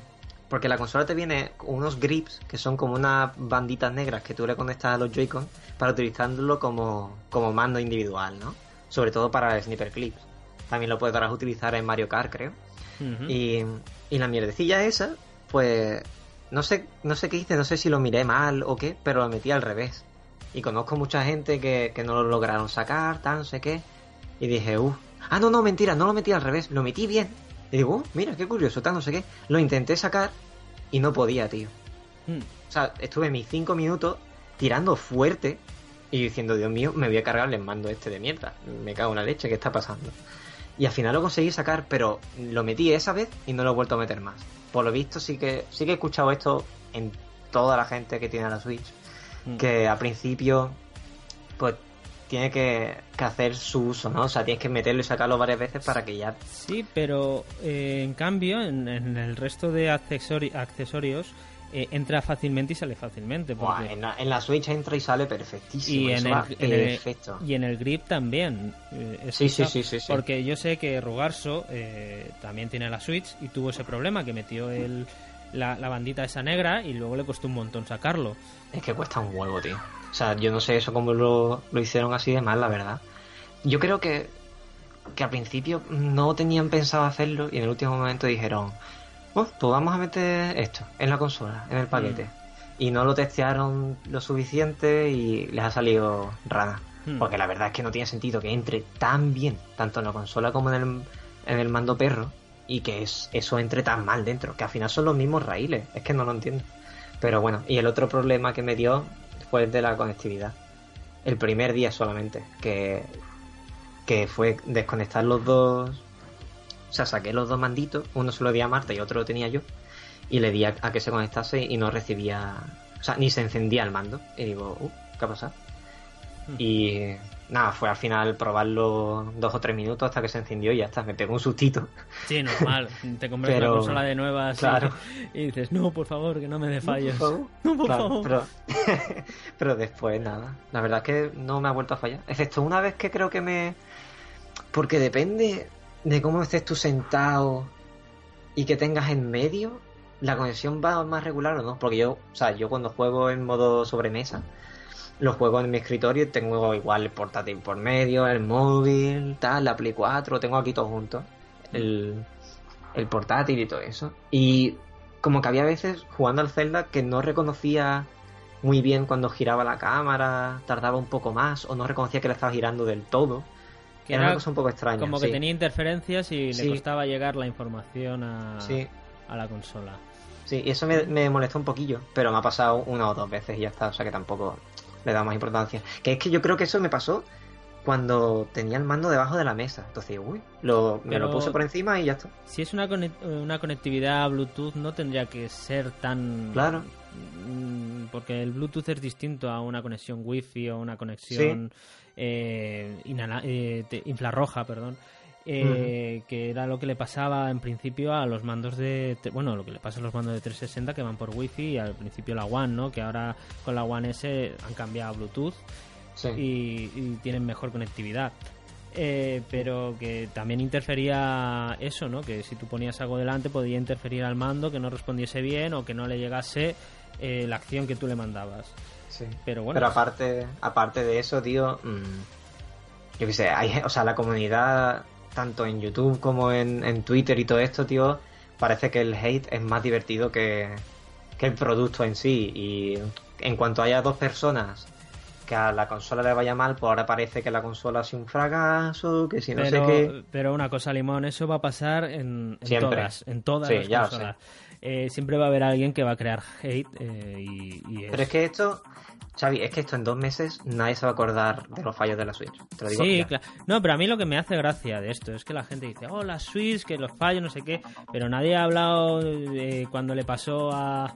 Porque la consola te viene con unos grips que son como unas banditas negras que tú le conectas a los Joy-Con para utilizarlo como, como mando individual, ¿no? Sobre todo para sniper clips. También lo podrás utilizar en Mario Kart, creo. Y, y la mierdecilla esa, pues no sé, no sé qué hice, no sé si lo miré mal o qué, pero lo metí al revés. Y conozco mucha gente que, que no lo lograron sacar, tal, no sé qué. Y dije, uff, ah, no, no, mentira, no lo metí al revés, lo metí bien. Y digo, "Uh, mira, qué curioso, tal, no sé qué. Lo intenté sacar y no podía, tío. Mm. O sea, estuve mis cinco minutos tirando fuerte y diciendo, Dios mío, me voy a cargar el mando este de mierda. Me cago en la leche, ¿qué está pasando? Y al final lo conseguí sacar, pero lo metí esa vez y no lo he vuelto a meter más. Por lo visto sí que sí que he escuchado esto en toda la gente que tiene la Switch, Mm. que al principio pues tiene que, que hacer su uso, ¿no? O sea, tienes que meterlo y sacarlo varias veces para que ya... Sí, pero eh, en cambio, en, en el resto de accesori- accesorios, eh, entra fácilmente y sale fácilmente. En, la, en la Switch entra y sale perfectísimo. y, en el, en y en el grip también. eh, Sí, sí, sí, sí, sí. Porque yo sé que Rugarso eh, también tiene la Switch y tuvo ese problema que metió el, la, la bandita esa negra y luego le costó un montón sacarlo. Es que cuesta un huevo, tío. O sea, yo no sé eso cómo lo, lo hicieron así de mal, la verdad. Yo creo que, que al principio no tenían pensado hacerlo y en el último momento dijeron, "Oh, pues vamos a meter esto en la consola, en el paquete. Y no lo testearon lo suficiente y les ha salido rana. Hmm. Porque la verdad es que no tiene sentido que entre tan bien, tanto en la consola como en el, en el mando perro, y que es, eso entre tan mal dentro, que al final son los mismos raíles. Es que no lo entiendo. Pero bueno, y el otro problema que me dio fue el de la conectividad. El primer día solamente, que, que fue desconectar los dos. O sea, saqué los dos manditos, uno se lo di a Marta y otro lo tenía yo, y le di a, a que se conectase y no recibía. O sea, ni se encendía el mando. Y digo, uh, ¿qué ha pasado? Y nada, fue al final probarlo dos o tres minutos hasta que se encendió y ya está. Me pegó un sustito. Sí, normal. *laughs* Te compras Pero- una consola de nuevas claro. y, dices, no, por favor, que no me dé fallos. Por favor. No, por Claro, favor. Pero, *laughs* pero después nada. La verdad es que no me ha vuelto a fallar. Excepto una vez que creo que me. Porque depende de cómo estés tú sentado y que tengas en medio, la conexión va más regular o no. Porque yo, o sea, yo cuando juego en modo sobremesa, lo juego en mi escritorio y tengo igual el portátil por medio, el móvil, tal, la Play 4, tengo aquí todo junto. El, el portátil y todo eso. Y como que había veces jugando al Zelda que no reconocía muy bien cuando giraba la cámara, tardaba un poco más, o no reconocía que la estaba girando del todo. Que era, una cosa un poco extraña. Como que tenía interferencias y Sí. le costaba llegar la información a, Sí, a la consola. sí, y eso me, me molestó un poquillo, pero me ha pasado una o dos veces y ya está, o sea que tampoco le da más importancia. Que es que yo creo que eso me pasó cuando tenía el mando debajo de la mesa. Entonces, uy, lo, me Pero- lo puse por encima y ya está. Si es una, una conectividad Bluetooth, no tendría que ser tan. Claro. Mm, Porque el Bluetooth es distinto a una conexión Wi-Fi o una conexión eh, eh, te- infrarroja, perdón. eh, Que era lo que le pasaba en principio a los mandos de. Bueno, lo que le pasa a los mandos de 360 que van por Wi-Fi y al principio la One, ¿no? Que ahora con la One S han cambiado a Bluetooth Sí. y, y tienen mejor conectividad. Eh, pero que también interfería eso, ¿no? Que si tú ponías algo delante podía interferir al mando, que no respondiese bien o que no le llegase eh, la acción que tú le mandabas. Sí. Pero bueno, Pero aparte, aparte de eso, tío, mm, yo qué sé, hay, *laughs* o sea, la comunidad, tanto en YouTube como en, en Twitter y todo esto, tío, parece que el hate es más divertido que, que el producto en sí. Y en cuanto haya dos personas que a la consola le vaya mal, pues ahora parece que la consola ha sido un fracaso, que si no pero, sé qué. pero una cosa, Limón, eso va a pasar en, todas, en todas Sí, las ya consolas. Eh, siempre va a haber alguien que va a crear hate eh, y, y Pero es que esto, Xavi, es que esto en dos meses nadie se va a acordar de los fallos de la Switch. Te lo digo Sí, claro. No, pero a mí lo que me hace gracia de esto es que la gente dice, oh, la Switch, que los fallos, no sé qué, pero nadie ha hablado de cuando le pasó a,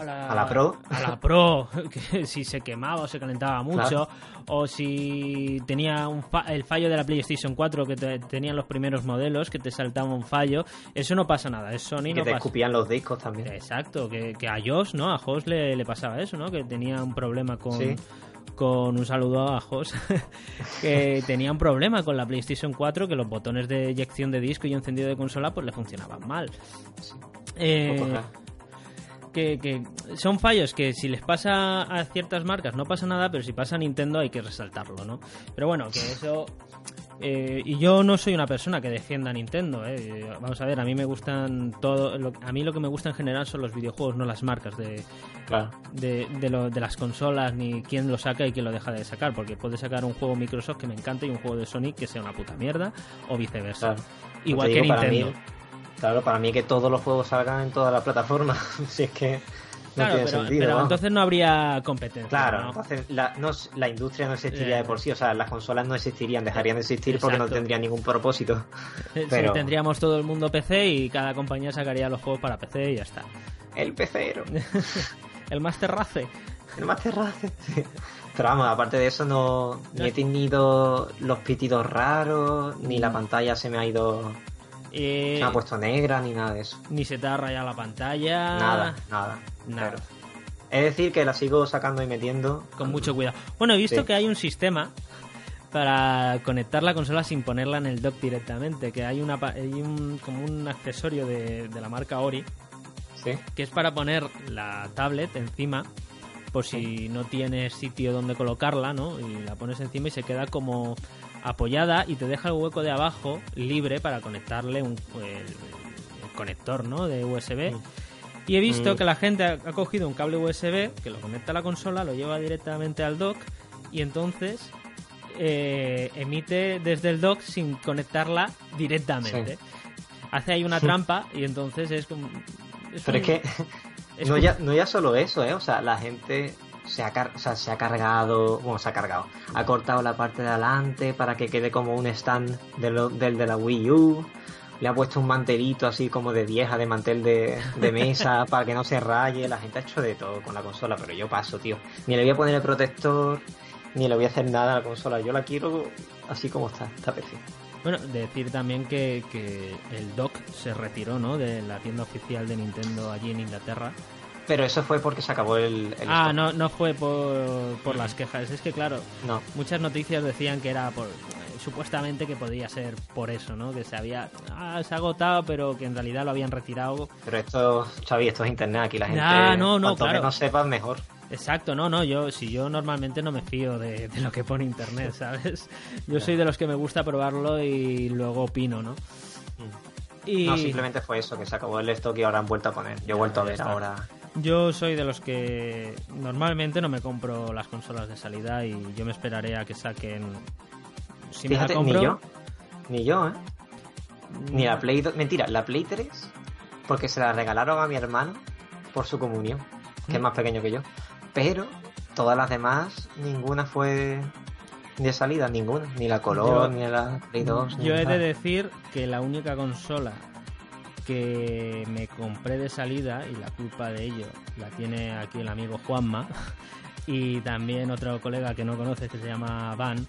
a la, A la Pro. a la Pro, *laughs* que si se quemaba o se calentaba mucho, o si tenía un fa- el fallo de la PlayStation 4 que te- tenían los primeros modelos, que te saltaba un fallo, eso no pasa nada, es Sony Y no que te pasa. escupían los discos también. Exacto, que, que a Josh, ¿no? A Jos le, le pasaba eso, ¿no? Que tenía un problema con, Sí. con un saludo a Jos, *laughs* que tenía un problema con la PlayStation 4, que los botones de eyección de disco y encendido de consola pues le funcionaban mal. Eh. Que, que son fallos que si les pasa a ciertas marcas no pasa nada, pero si pasa a Nintendo hay que resaltarlo, ¿no? Pero bueno, que eso... eh, y yo no soy una persona que defienda a Nintendo, ¿eh? Vamos a ver, a mí me gustan todo... lo- a mí lo que me gusta en general son los videojuegos, no las marcas de, Claro. de, de, lo- de las consolas, ni quién lo saca y quién lo deja de sacar, porque puede sacar un juego Microsoft que me encanta y un juego de Sony que sea una puta mierda, o viceversa. Claro. Igual que Nintendo. mí- claro, para mí que todos los juegos salgan en todas las plataformas. *laughs* si es que no Claro, tiene pero, sentido. pero entonces no habría competencia. Claro, ¿no? entonces la, no, la industria no existiría Eh. de por sí, o sea, las consolas no existirían, dejarían de existir porque no tendrían ningún propósito. *laughs* Sí, Pero- tendríamos todo el mundo PC y cada compañía sacaría los juegos para PC y ya está. El pecero, *laughs* El Master Race. el Master Race. sí. Pero vamos, aparte de eso, no ni he tenido los pitidos raros, ni Mm. la pantalla se me ha ido, Eh, se me ha puesto negra, ni nada de eso. Ni se te ha rayado la pantalla. Nada, nada. Nada. Es decir, que la sigo sacando y metiendo. Con mucho cuidado. Bueno, he visto Sí. que hay un sistema para conectar la consola sin ponerla en el dock directamente. Que hay, una, hay un, como un accesorio de, de la marca Ori Sí. que es para poner la tablet encima por si no tienes sitio donde colocarla, ¿no? Y la pones encima y se queda como apoyada y te deja el hueco de abajo libre para conectarle un, el, el conector, ¿no? De USB. Mm. Y he visto Mm. que la gente ha, ha cogido un cable USB que lo conecta a la consola, lo lleva directamente al dock y entonces eh, emite desde el dock sin conectarla directamente. Hace ahí una trampa y entonces es como... es Pero un- es que es no, como- ya, no ya solo eso, ¿eh? O sea, la gente se ha, car- o sea, se ha cargado, bueno, se ha cargado, ha cortado la parte de adelante para que quede como un stand de lo- del de la Wii U, le ha puesto un mantelito así como de vieja, de mantel de, de mesa *laughs* para que no se raye, la gente ha hecho de todo con la consola, pero yo paso, tío. Ni le voy a poner el protector, ni le voy a hacer nada a la consola, yo la quiero así como está, está perfecta. Bueno, decir también que, que el dock se retiró, ¿no? De la tienda oficial de Nintendo allí en Inglaterra. Pero eso fue porque se acabó el... el Ah, stock. no, no fue por, por las quejas. Es que, claro, No. muchas noticias decían que era por... Supuestamente que podía ser por eso, ¿no? Que se había... Ah, se ha agotado, pero que en realidad lo habían retirado. Pero esto, Xavi, esto es internet, aquí la gente... Ya, no, no, cuanto claro. menos sepas, mejor. Exacto, no, no, yo si yo normalmente no me fío de, de lo que pone internet, *laughs* ¿sabes? Yo soy de los que me gusta probarlo y luego opino, ¿no? Y No, simplemente fue eso, que se acabó el stock y ahora han vuelto a poner. Yo he vuelto a ver ahora. Yo soy de los que normalmente no me compro las consolas de salida y yo me esperaré a que saquen... Si Fíjate, me la compro, ni yo. Ni yo, ¿eh? Ni Mm. la Play 2. Mentira, la Play 3, porque se la regalaron a mi hermano por su comunión, que es Mm. más pequeño que yo. Pero todas las demás, ninguna fue de salida, ninguna. Ni la Color, Yo- ni la Play 2. ni Yo he de decir que la única consola que me compré de salida, y la culpa de ello la tiene aquí el amigo Juanma, *laughs* y también otro colega que no conoces que se llama Van,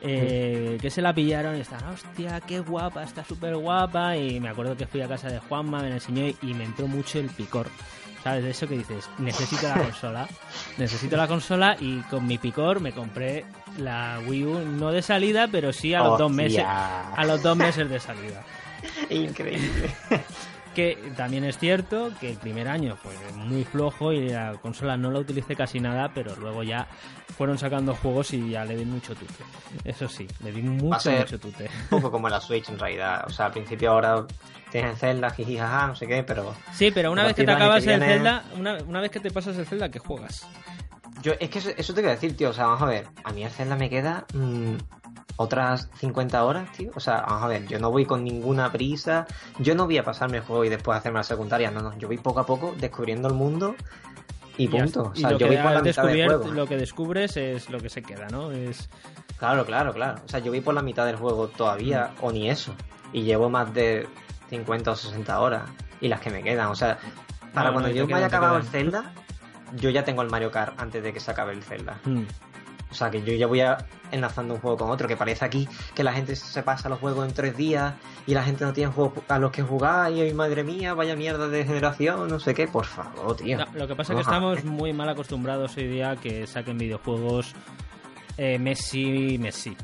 eh, que se la pillaron y están, hostia, qué guapa, está súper guapa, y me acuerdo que fui a casa de Juanma, me la enseñó y, me entró mucho el picor. ¿Sabes? De eso que dices, necesito la *laughs* consola. Necesito la consola y con mi picor me compré la Wii U, no de salida, pero sí a los dos meses. A los dos meses de salida. *laughs* Increíble. *laughs* Que también es cierto que el primer año fue muy flojo y la consola no la utilicé casi nada, pero luego ya fueron sacando juegos y ya le di mucho tute. Eso sí, le di mucho, ser- mucho tute. Un poco como la Switch en realidad. O sea, al principio ahora tienes Zelda, jiji, jaja, no sé qué, pero Sí, pero una vez que te acabas que el viene- Zelda, una, una vez que te pasas el Zelda, ¿qué juegas? Yo, es que eso, eso te quiero decir, tío. O sea, vamos a ver. A mí el Zelda me queda mm, otras 50 horas, tío. O sea, vamos a ver. Yo no voy con ninguna prisa. Yo no voy a pasarme el juego y después hacerme la secundaria. No, no. Yo voy poco a poco descubriendo el mundo y punto. O sea, y lo yo que voy por la mitad del juego. lo que descubres es lo que se queda, ¿no? Es Claro, claro, claro. O sea, yo voy por la mitad del juego todavía, Mm. o ni eso. Y llevo más de 50 o 60 horas. Y las que me quedan. O sea, para No, cuando no, yo me haya acabado el. Zelda, yo ya tengo el Mario Kart antes de que se acabe el Zelda. Mm. O sea que yo ya voy a enlazando un juego con otro, que parece aquí que la gente se pasa los juegos en tres días y la gente no tiene juegos a los que jugar y ay, madre mía, vaya mierda de generación, no sé qué, por favor, tío. No, lo que pasa es que estamos muy mal acostumbrados hoy día a que saquen videojuegos eh, Messi, Messi.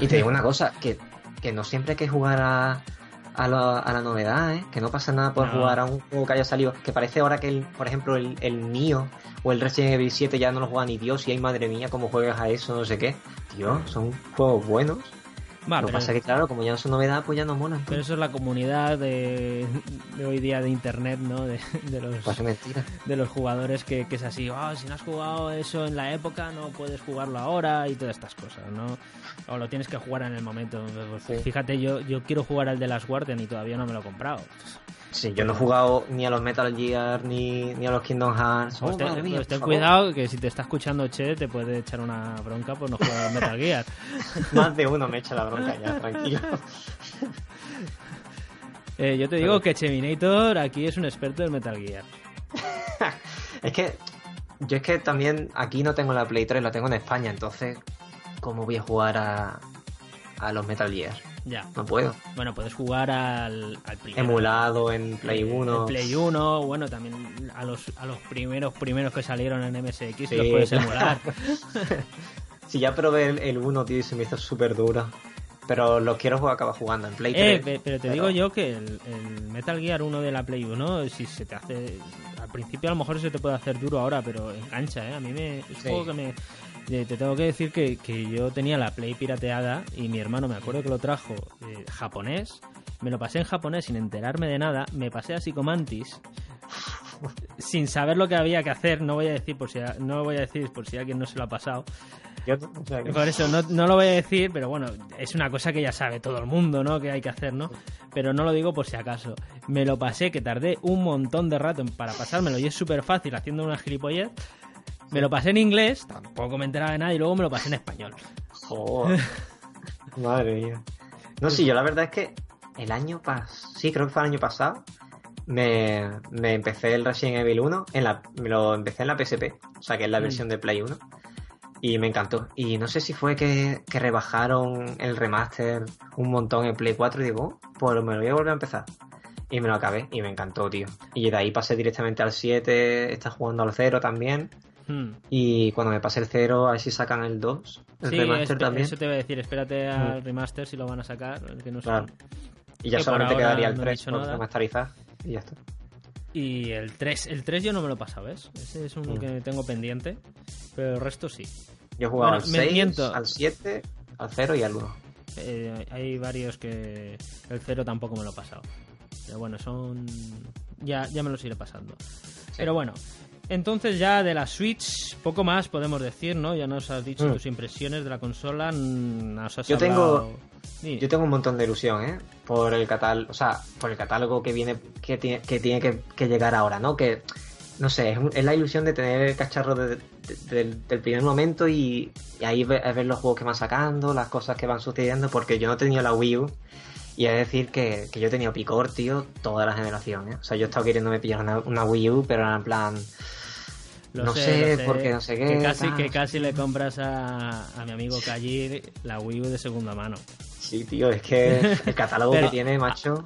Y te digo *laughs* una cosa, que, que no siempre hay que jugar a, a, la, a la novedad, ¿eh? Que no pasa nada por No. jugar a un juego que haya salido. Que parece ahora que, el, por ejemplo, el, el Nio o el Resident Evil 7 ya no lo juega ni Dios y ay, madre mía, cómo juegas a eso, no sé qué. Tío, son juegos buenos. Lo que pasa es que, claro, como ya no son novedad, pues ya no molan. pero eso es la comunidad de, de hoy día de internet, ¿no? De, de los, Pues de los jugadores que, que es así, "Ah, si no has jugado eso en la época, no puedes jugarlo ahora y todas estas cosas, ¿no? O lo tienes que jugar en el momento. Pues, Sí. Fíjate, yo, yo quiero jugar al de las Guardian y todavía no me lo he comprado. Sí, yo no he jugado ni a los Metal Gear ni, ni a los Kingdom Hearts. Pues Oh, ten, mía, pues ten cuidado que si te está escuchando Che te puede echar una bronca por no jugar al Metal Gear. *laughs* Más de uno me echa la bronca ya, tranquilo. *laughs* Eh, yo te digo que Cheminator aquí es un experto del Metal Gear. *laughs* Es que yo es que también aquí no tengo la Play 3, la tengo en España, entonces ¿cómo voy a jugar a, a los Metal Gear? Ya. No puedo. Bueno, puedes jugar al, al primero. Emulado en Play Eh, 1. en Play 1, bueno, también a los, a los primeros primeros que salieron en MSX Sí, los puedes claro. emular. *laughs* *laughs* Si ya probé el, el 1, tío, y se me hizo súper duro. Pero los quiero jugar, acabar jugando en Play Eh, 3. pe- pero te digo yo que el, el Metal Gear 1 de la Play 1, si se te hace. Al principio a lo mejor se te puede hacer duro ahora, pero engancha, ¿eh? A mí me. Es un Sí. juego que me. Eh, Te tengo que decir que, que yo tenía la Play pirateada y mi hermano me acuerdo que lo trajo eh, japonés. Me lo pasé en japonés sin enterarme de nada. Me pasé a Psicomantis *laughs* sin saber lo que había que hacer. No voy a decir por si a- no voy a decir por si alguien no se lo ha pasado. Yo- o sea, que- Por eso no, no lo voy a decir, pero bueno, es una cosa que ya sabe todo el mundo, ¿no? Que hay que hacer, ¿no? Pero no lo digo por si acaso. Me lo pasé, que tardé un montón de rato para pasármelo y es súper fácil haciendo una gilipollez. Me lo pasé en inglés, tampoco me enteraba de nada y luego me lo pasé en español. Joder. *laughs* Madre mía. No, sí, yo la verdad es que el año pasado, sí, creo que fue el año pasado, me, me empecé el Resident Evil 1, en la, me lo empecé en la PSP, o sea que es la Mm. versión de Play 1, y me encantó. Y no sé si fue que, que rebajaron el remaster un montón en Play 4 y digo, "Oh, pues me lo voy a volver a empezar. Y me lo acabé y me encantó, tío. Y de ahí pasé directamente al 7, está jugando al 0 también. Hmm. Y cuando me pase el 0, a ver si sacan el 2, el Sí, remaster espe- también. eso te voy a decir, espérate al remaster si lo van a sacar. que no. Claro. Y ya Que solamente quedaría el no han 3 dicho por remasterizar y ya está. Y el 3, el 3 yo no me lo he pasado, ¿ves? Ese es uno Mm. que tengo pendiente, pero el resto sí. Yo he jugado Bueno, al me 6, miento. al 7, al 0 y al 1. Eh, hay varios que el 0 tampoco me lo he pasado. Pero bueno, son... Ya, ya me los iré pasando. Pero bueno, entonces ya de la Switch, poco más podemos decir, ¿no? Ya nos has dicho Mm. tus impresiones de la consola, nos has Yo hablado- tengo- Sí. Yo tengo un montón de ilusión, ¿eh? Por el catálogo, o sea, por el catálogo que viene, que tiene que, tiene que, que llegar ahora, ¿no? Que, no sé, es, un- es la ilusión de tener el cacharro de- de- del, del primer momento y, y ahí ver, ver los juegos que van sacando, las cosas que van sucediendo, porque yo no he tenido la Wii U y es decir que, que yo he tenido picor, tío, toda la generación, ¿eh? O sea, yo he estado queriéndome pillar una, una Wii U, pero era en plan... Lo no sé, porque no sé qué, Que casi, que casi le compras a, a mi amigo Kajir la Wii U de segunda mano. Sí, tío, es que *laughs* el catálogo Pero que tiene, macho,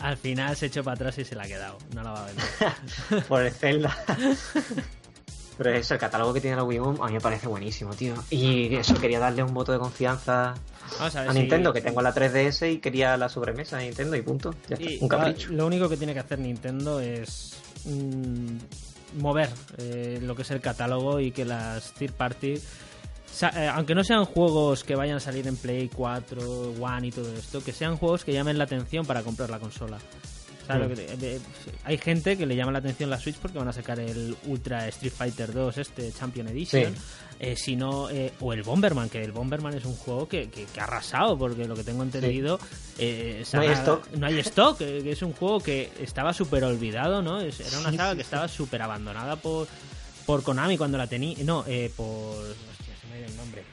Al, final se echó para atrás y se la ha quedado. No la va a vender. *laughs* por el Zelda. *laughs* Pero eso, el catálogo que tiene la Wii U a mí me parece buenísimo, tío. Y eso, quería darle un voto de confianza Vamos a si- Nintendo, que tengo la 3DS y quería la sobremesa de Nintendo y punto. Ya está, Y un capricho. Lo único que tiene que hacer Nintendo es mm, mover eh, lo que es el catálogo y que las third party, eh, aunque no sean juegos que vayan a salir en Play 4, One y todo esto, que sean juegos que llamen la atención para comprar la consola. ¿Sabes Mm. lo que te- de- hay gente que le llama la atención la Switch porque van a sacar el Ultra Street Fighter 2, este Champion Edition. Eh, si no, eh, o el Bomberman, que el Bomberman es un juego que, que- que ha arrasado, porque lo que tengo entendido. eh, No hay stock. No hay stock, que es un juego que estaba súper olvidado, ¿no? Era una Sí, saga sí, que estaba súper abandonada por, por Konami cuando la tenía. No, eh, por. Hostia, se me ha ido el nombre.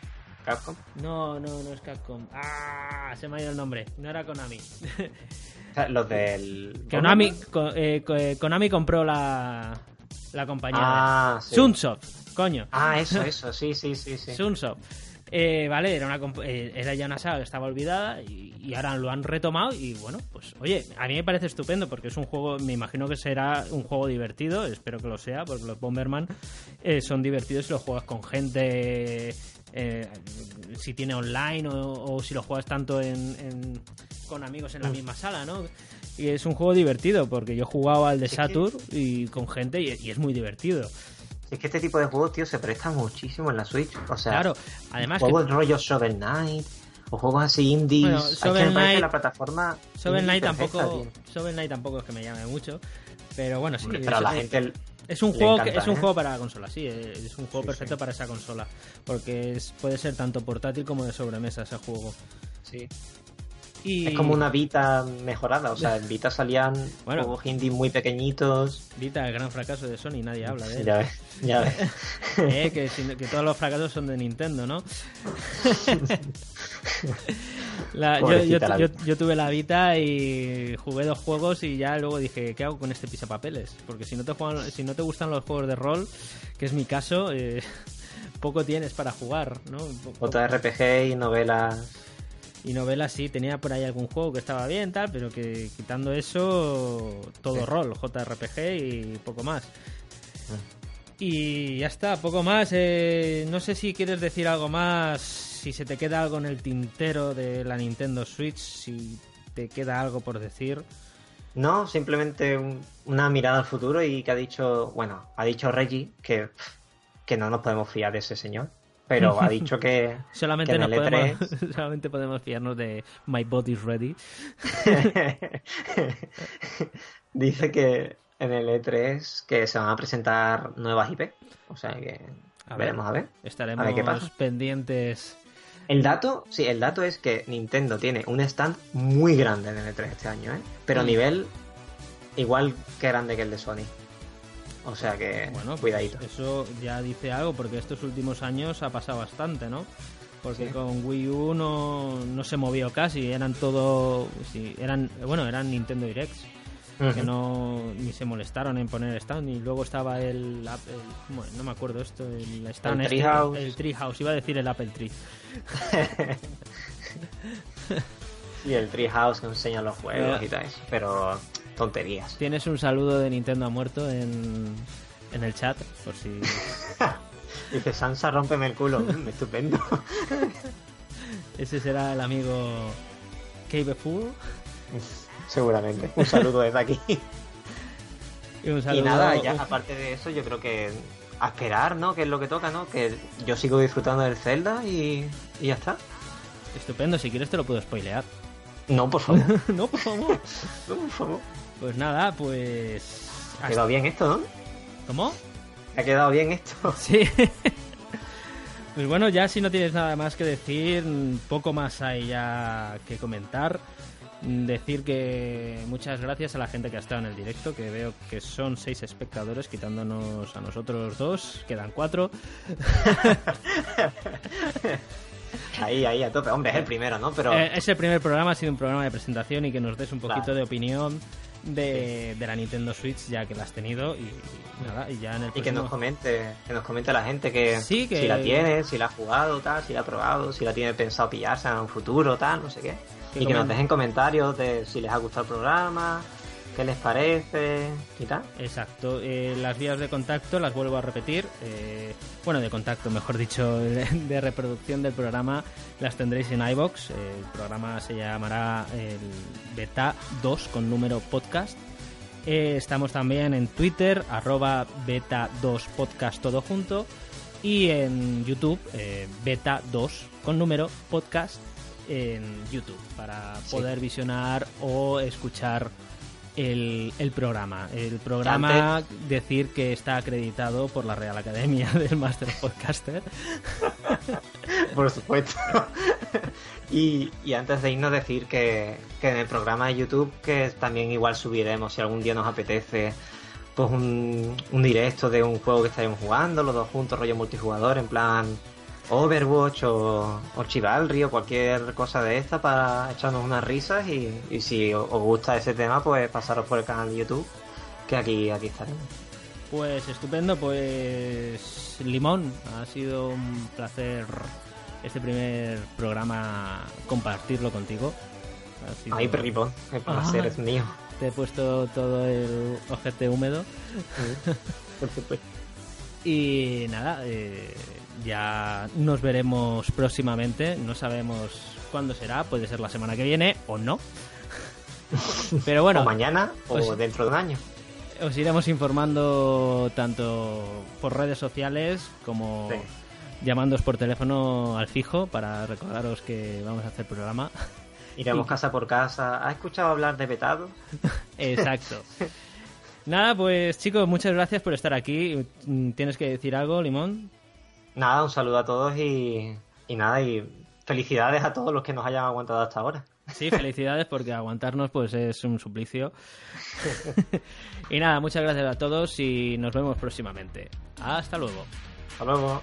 Capcom. No, no, no es Capcom. ¡Ah! Se me ha ido el nombre. No era Konami. Sea, los del. Konami, Konami compró la. La compañía. Ah, sí. Sunsoft, coño. Ah, eso, *laughs* eso, sí, sí, sí. sí. Sunsoft. Eh, vale, era, una, eh, era ya una saga que estaba olvidada y, y ahora lo han retomado y bueno, pues oye, a mí me parece estupendo porque es un juego, me imagino que será un juego divertido, espero que lo sea, porque los Bomberman eh, son divertidos si los juegas con gente, eh, si tiene online o, o si lo juegas tanto en, en- con amigos en la misma sala, ¿no? Y es un juego divertido porque yo jugaba al de que- Saturn y con gente y, y es muy divertido. Es que este tipo de juegos, tío, se presta muchísimo en la Switch. O sea, Claro, además que juegos rollo Shovel Knight o juegos así indies. Bueno, Shovel que Knight- la plataforma. Shovel Knight tampoco. Shovel Knight tampoco es que me llame mucho, pero bueno, sí. Pero es, la gente. es un juego que- es un ¿eh? juego para consola, sí, es un juego Sí, perfecto sí. para esa consola, porque es- puede ser tanto portátil como de sobremesa ese juego. Sí. Y Es como una Vita mejorada. O sea, en Vita salían Bueno. juegos indie muy pequeñitos. Vita, el gran fracaso de Sony, nadie habla de él. Ya ves, ya ves. *laughs* Eh, que, todos los fracasos son de Nintendo, ¿no? *laughs* La- yo, yo- Pobrecita la yo- Vita. yo tuve la Vita y jugué dos juegos y ya luego dije, ¿qué hago con este pisapapeles? Porque si no te, juegan, si no te gustan los juegos de rol, que es mi caso, eh, *laughs* poco tienes para jugar, ¿no? Po- po- JRPG y novelas. Y novelas sí, tenía por ahí algún juego que estaba bien, tal, pero que quitando eso, todo Sí. rol, JRPG y poco más. Mm. Y ya está, poco más. eh, no sé si quieres decir algo más, si se te queda algo en el tintero de la Nintendo Switch, si te queda algo por decir. No, simplemente un- una mirada al futuro y que ha dicho, bueno, ha dicho Reggie que, que no nos podemos fiar de ese señor, pero ha *laughs* dicho que, Solamente, que en nos el E3 podemos, *laughs* solamente podemos fiarnos de My Body's Ready. *laughs* dice que en el E3 que se van a presentar nuevas IP, o sea que A ver. veremos a ver. Estaremos A ver qué pasa. pendientes. El dato, sí, el dato es que Nintendo tiene un stand muy grande en el E3 este año, ¿eh? Pero a nivel igual que grande que el de Sony. O sea que, Bueno, pues cuidadito. eso ya dice algo, porque estos últimos años ha pasado bastante, ¿no? Porque Sí. con Wii U no, no se movió casi, eran todo. sí, eran Bueno, eran Nintendo Directs. que no ni se molestaron en poner stand y luego estaba el, Apple- bueno, no me acuerdo esto el stand El este, Treehouse. el Treehouse iba a decir el Apple Tree *laughs* Y el Treehouse que enseña los juegos Eh. y tal. Pero tonterías. tienes un saludo de Nintendo ha muerto en, en el chat por si *laughs* Dice Sansa, rómpeme el culo. *laughs* Estupendo. *laughs* ese será el amigo Cave Fool Seguramente. Un saludo desde aquí. y un Y saludo nada, ya aparte de eso, yo creo que a esperar, ¿no? Que es lo que toca, ¿no? Que yo sigo disfrutando del Zelda y, y ya está. estupendo si quieres te lo puedo spoilear No, por favor. no por favor No, por favor. Pues nada pues Ha quedado bien esto, ¿no? ¿cómo? Ha quedado bien esto. *laughs* Sí. Pues bueno, ya si no tienes nada más que decir, poco más hay ya que comentar. Decir que muchas gracias a la gente que ha estado en el directo, que veo que son seis espectadores, quitándonos a nosotros dos, quedan cuatro. *laughs* Ahí, ahí, a tope. Hombre, es el primero, ¿no? Pero Eh, ese primer programa ha sido un programa de presentación y que nos des un poquito Claro. de opinión de, de la Nintendo Switch, ya que la has tenido, y, y nada, y ya en el y que próximo... nos comente, que nos comente la gente que, Sí, que- si la tiene, si la ha jugado, tal, si la ha probado, si la tiene pensado pillarse en un futuro, tal, no sé qué. Que y que nos dejen comentarios de si les ha gustado el programa, qué les parece y tal. Exacto, eh, las vías de contacto las vuelvo a repetir. eh, bueno, de contacto, mejor dicho, *laughs* de, de reproducción del programa las tendréis en iBox. el programa se llamará el Beta 2 con número podcast. Eh, estamos también en Twitter, arroba Beta 2 podcast todo junto. Y en YouTube, eh, Beta 2 con número podcast en YouTube para Sí. poder visionar o escuchar el, el programa. El programa, decir que está acreditado por la Real Academia *laughs* del Master Podcaster. *laughs* Por supuesto. y, y antes de irnos decir que, que en el programa de YouTube que también igual subiremos si algún día nos apetece pues un, un directo de un juego que estaremos jugando, los dos juntos, rollo multijugador, en plan Overwatch o, o Chivalry o cualquier cosa de esta para echarnos unas risas y, y si os gusta ese tema pues pasaros por el canal de YouTube que aquí, aquí estaremos. Pues estupendo, pues Limón, ha sido un placer este primer programa compartirlo contigo. Sido- Ay, perripón, el placer Ah. es mío. Te he puesto todo el ojete húmedo. Por supuesto. *laughs* Y nada, eh, ya nos veremos próximamente. No sabemos cuándo será, puede ser la semana que viene o no. *laughs* Pero bueno, o mañana o dentro de un año. os iremos informando tanto por redes sociales como Sí. llamándoos por teléfono al fijo para recordaros que vamos a hacer programa. *laughs* Iremos Y- casa por casa. ¿Has escuchado hablar de vetado? *laughs* Exacto. Nada, pues chicos, muchas gracias por estar aquí. Mm, ¿Tienes que decir algo, Limón? Nada, un saludo a todos y, y nada, y felicidades a todos los que nos hayan aguantado hasta ahora. Sí, felicidades porque aguantarnos pues es un suplicio. *laughs* y nada, muchas gracias a todos y nos vemos próximamente. Hasta luego. Hasta luego.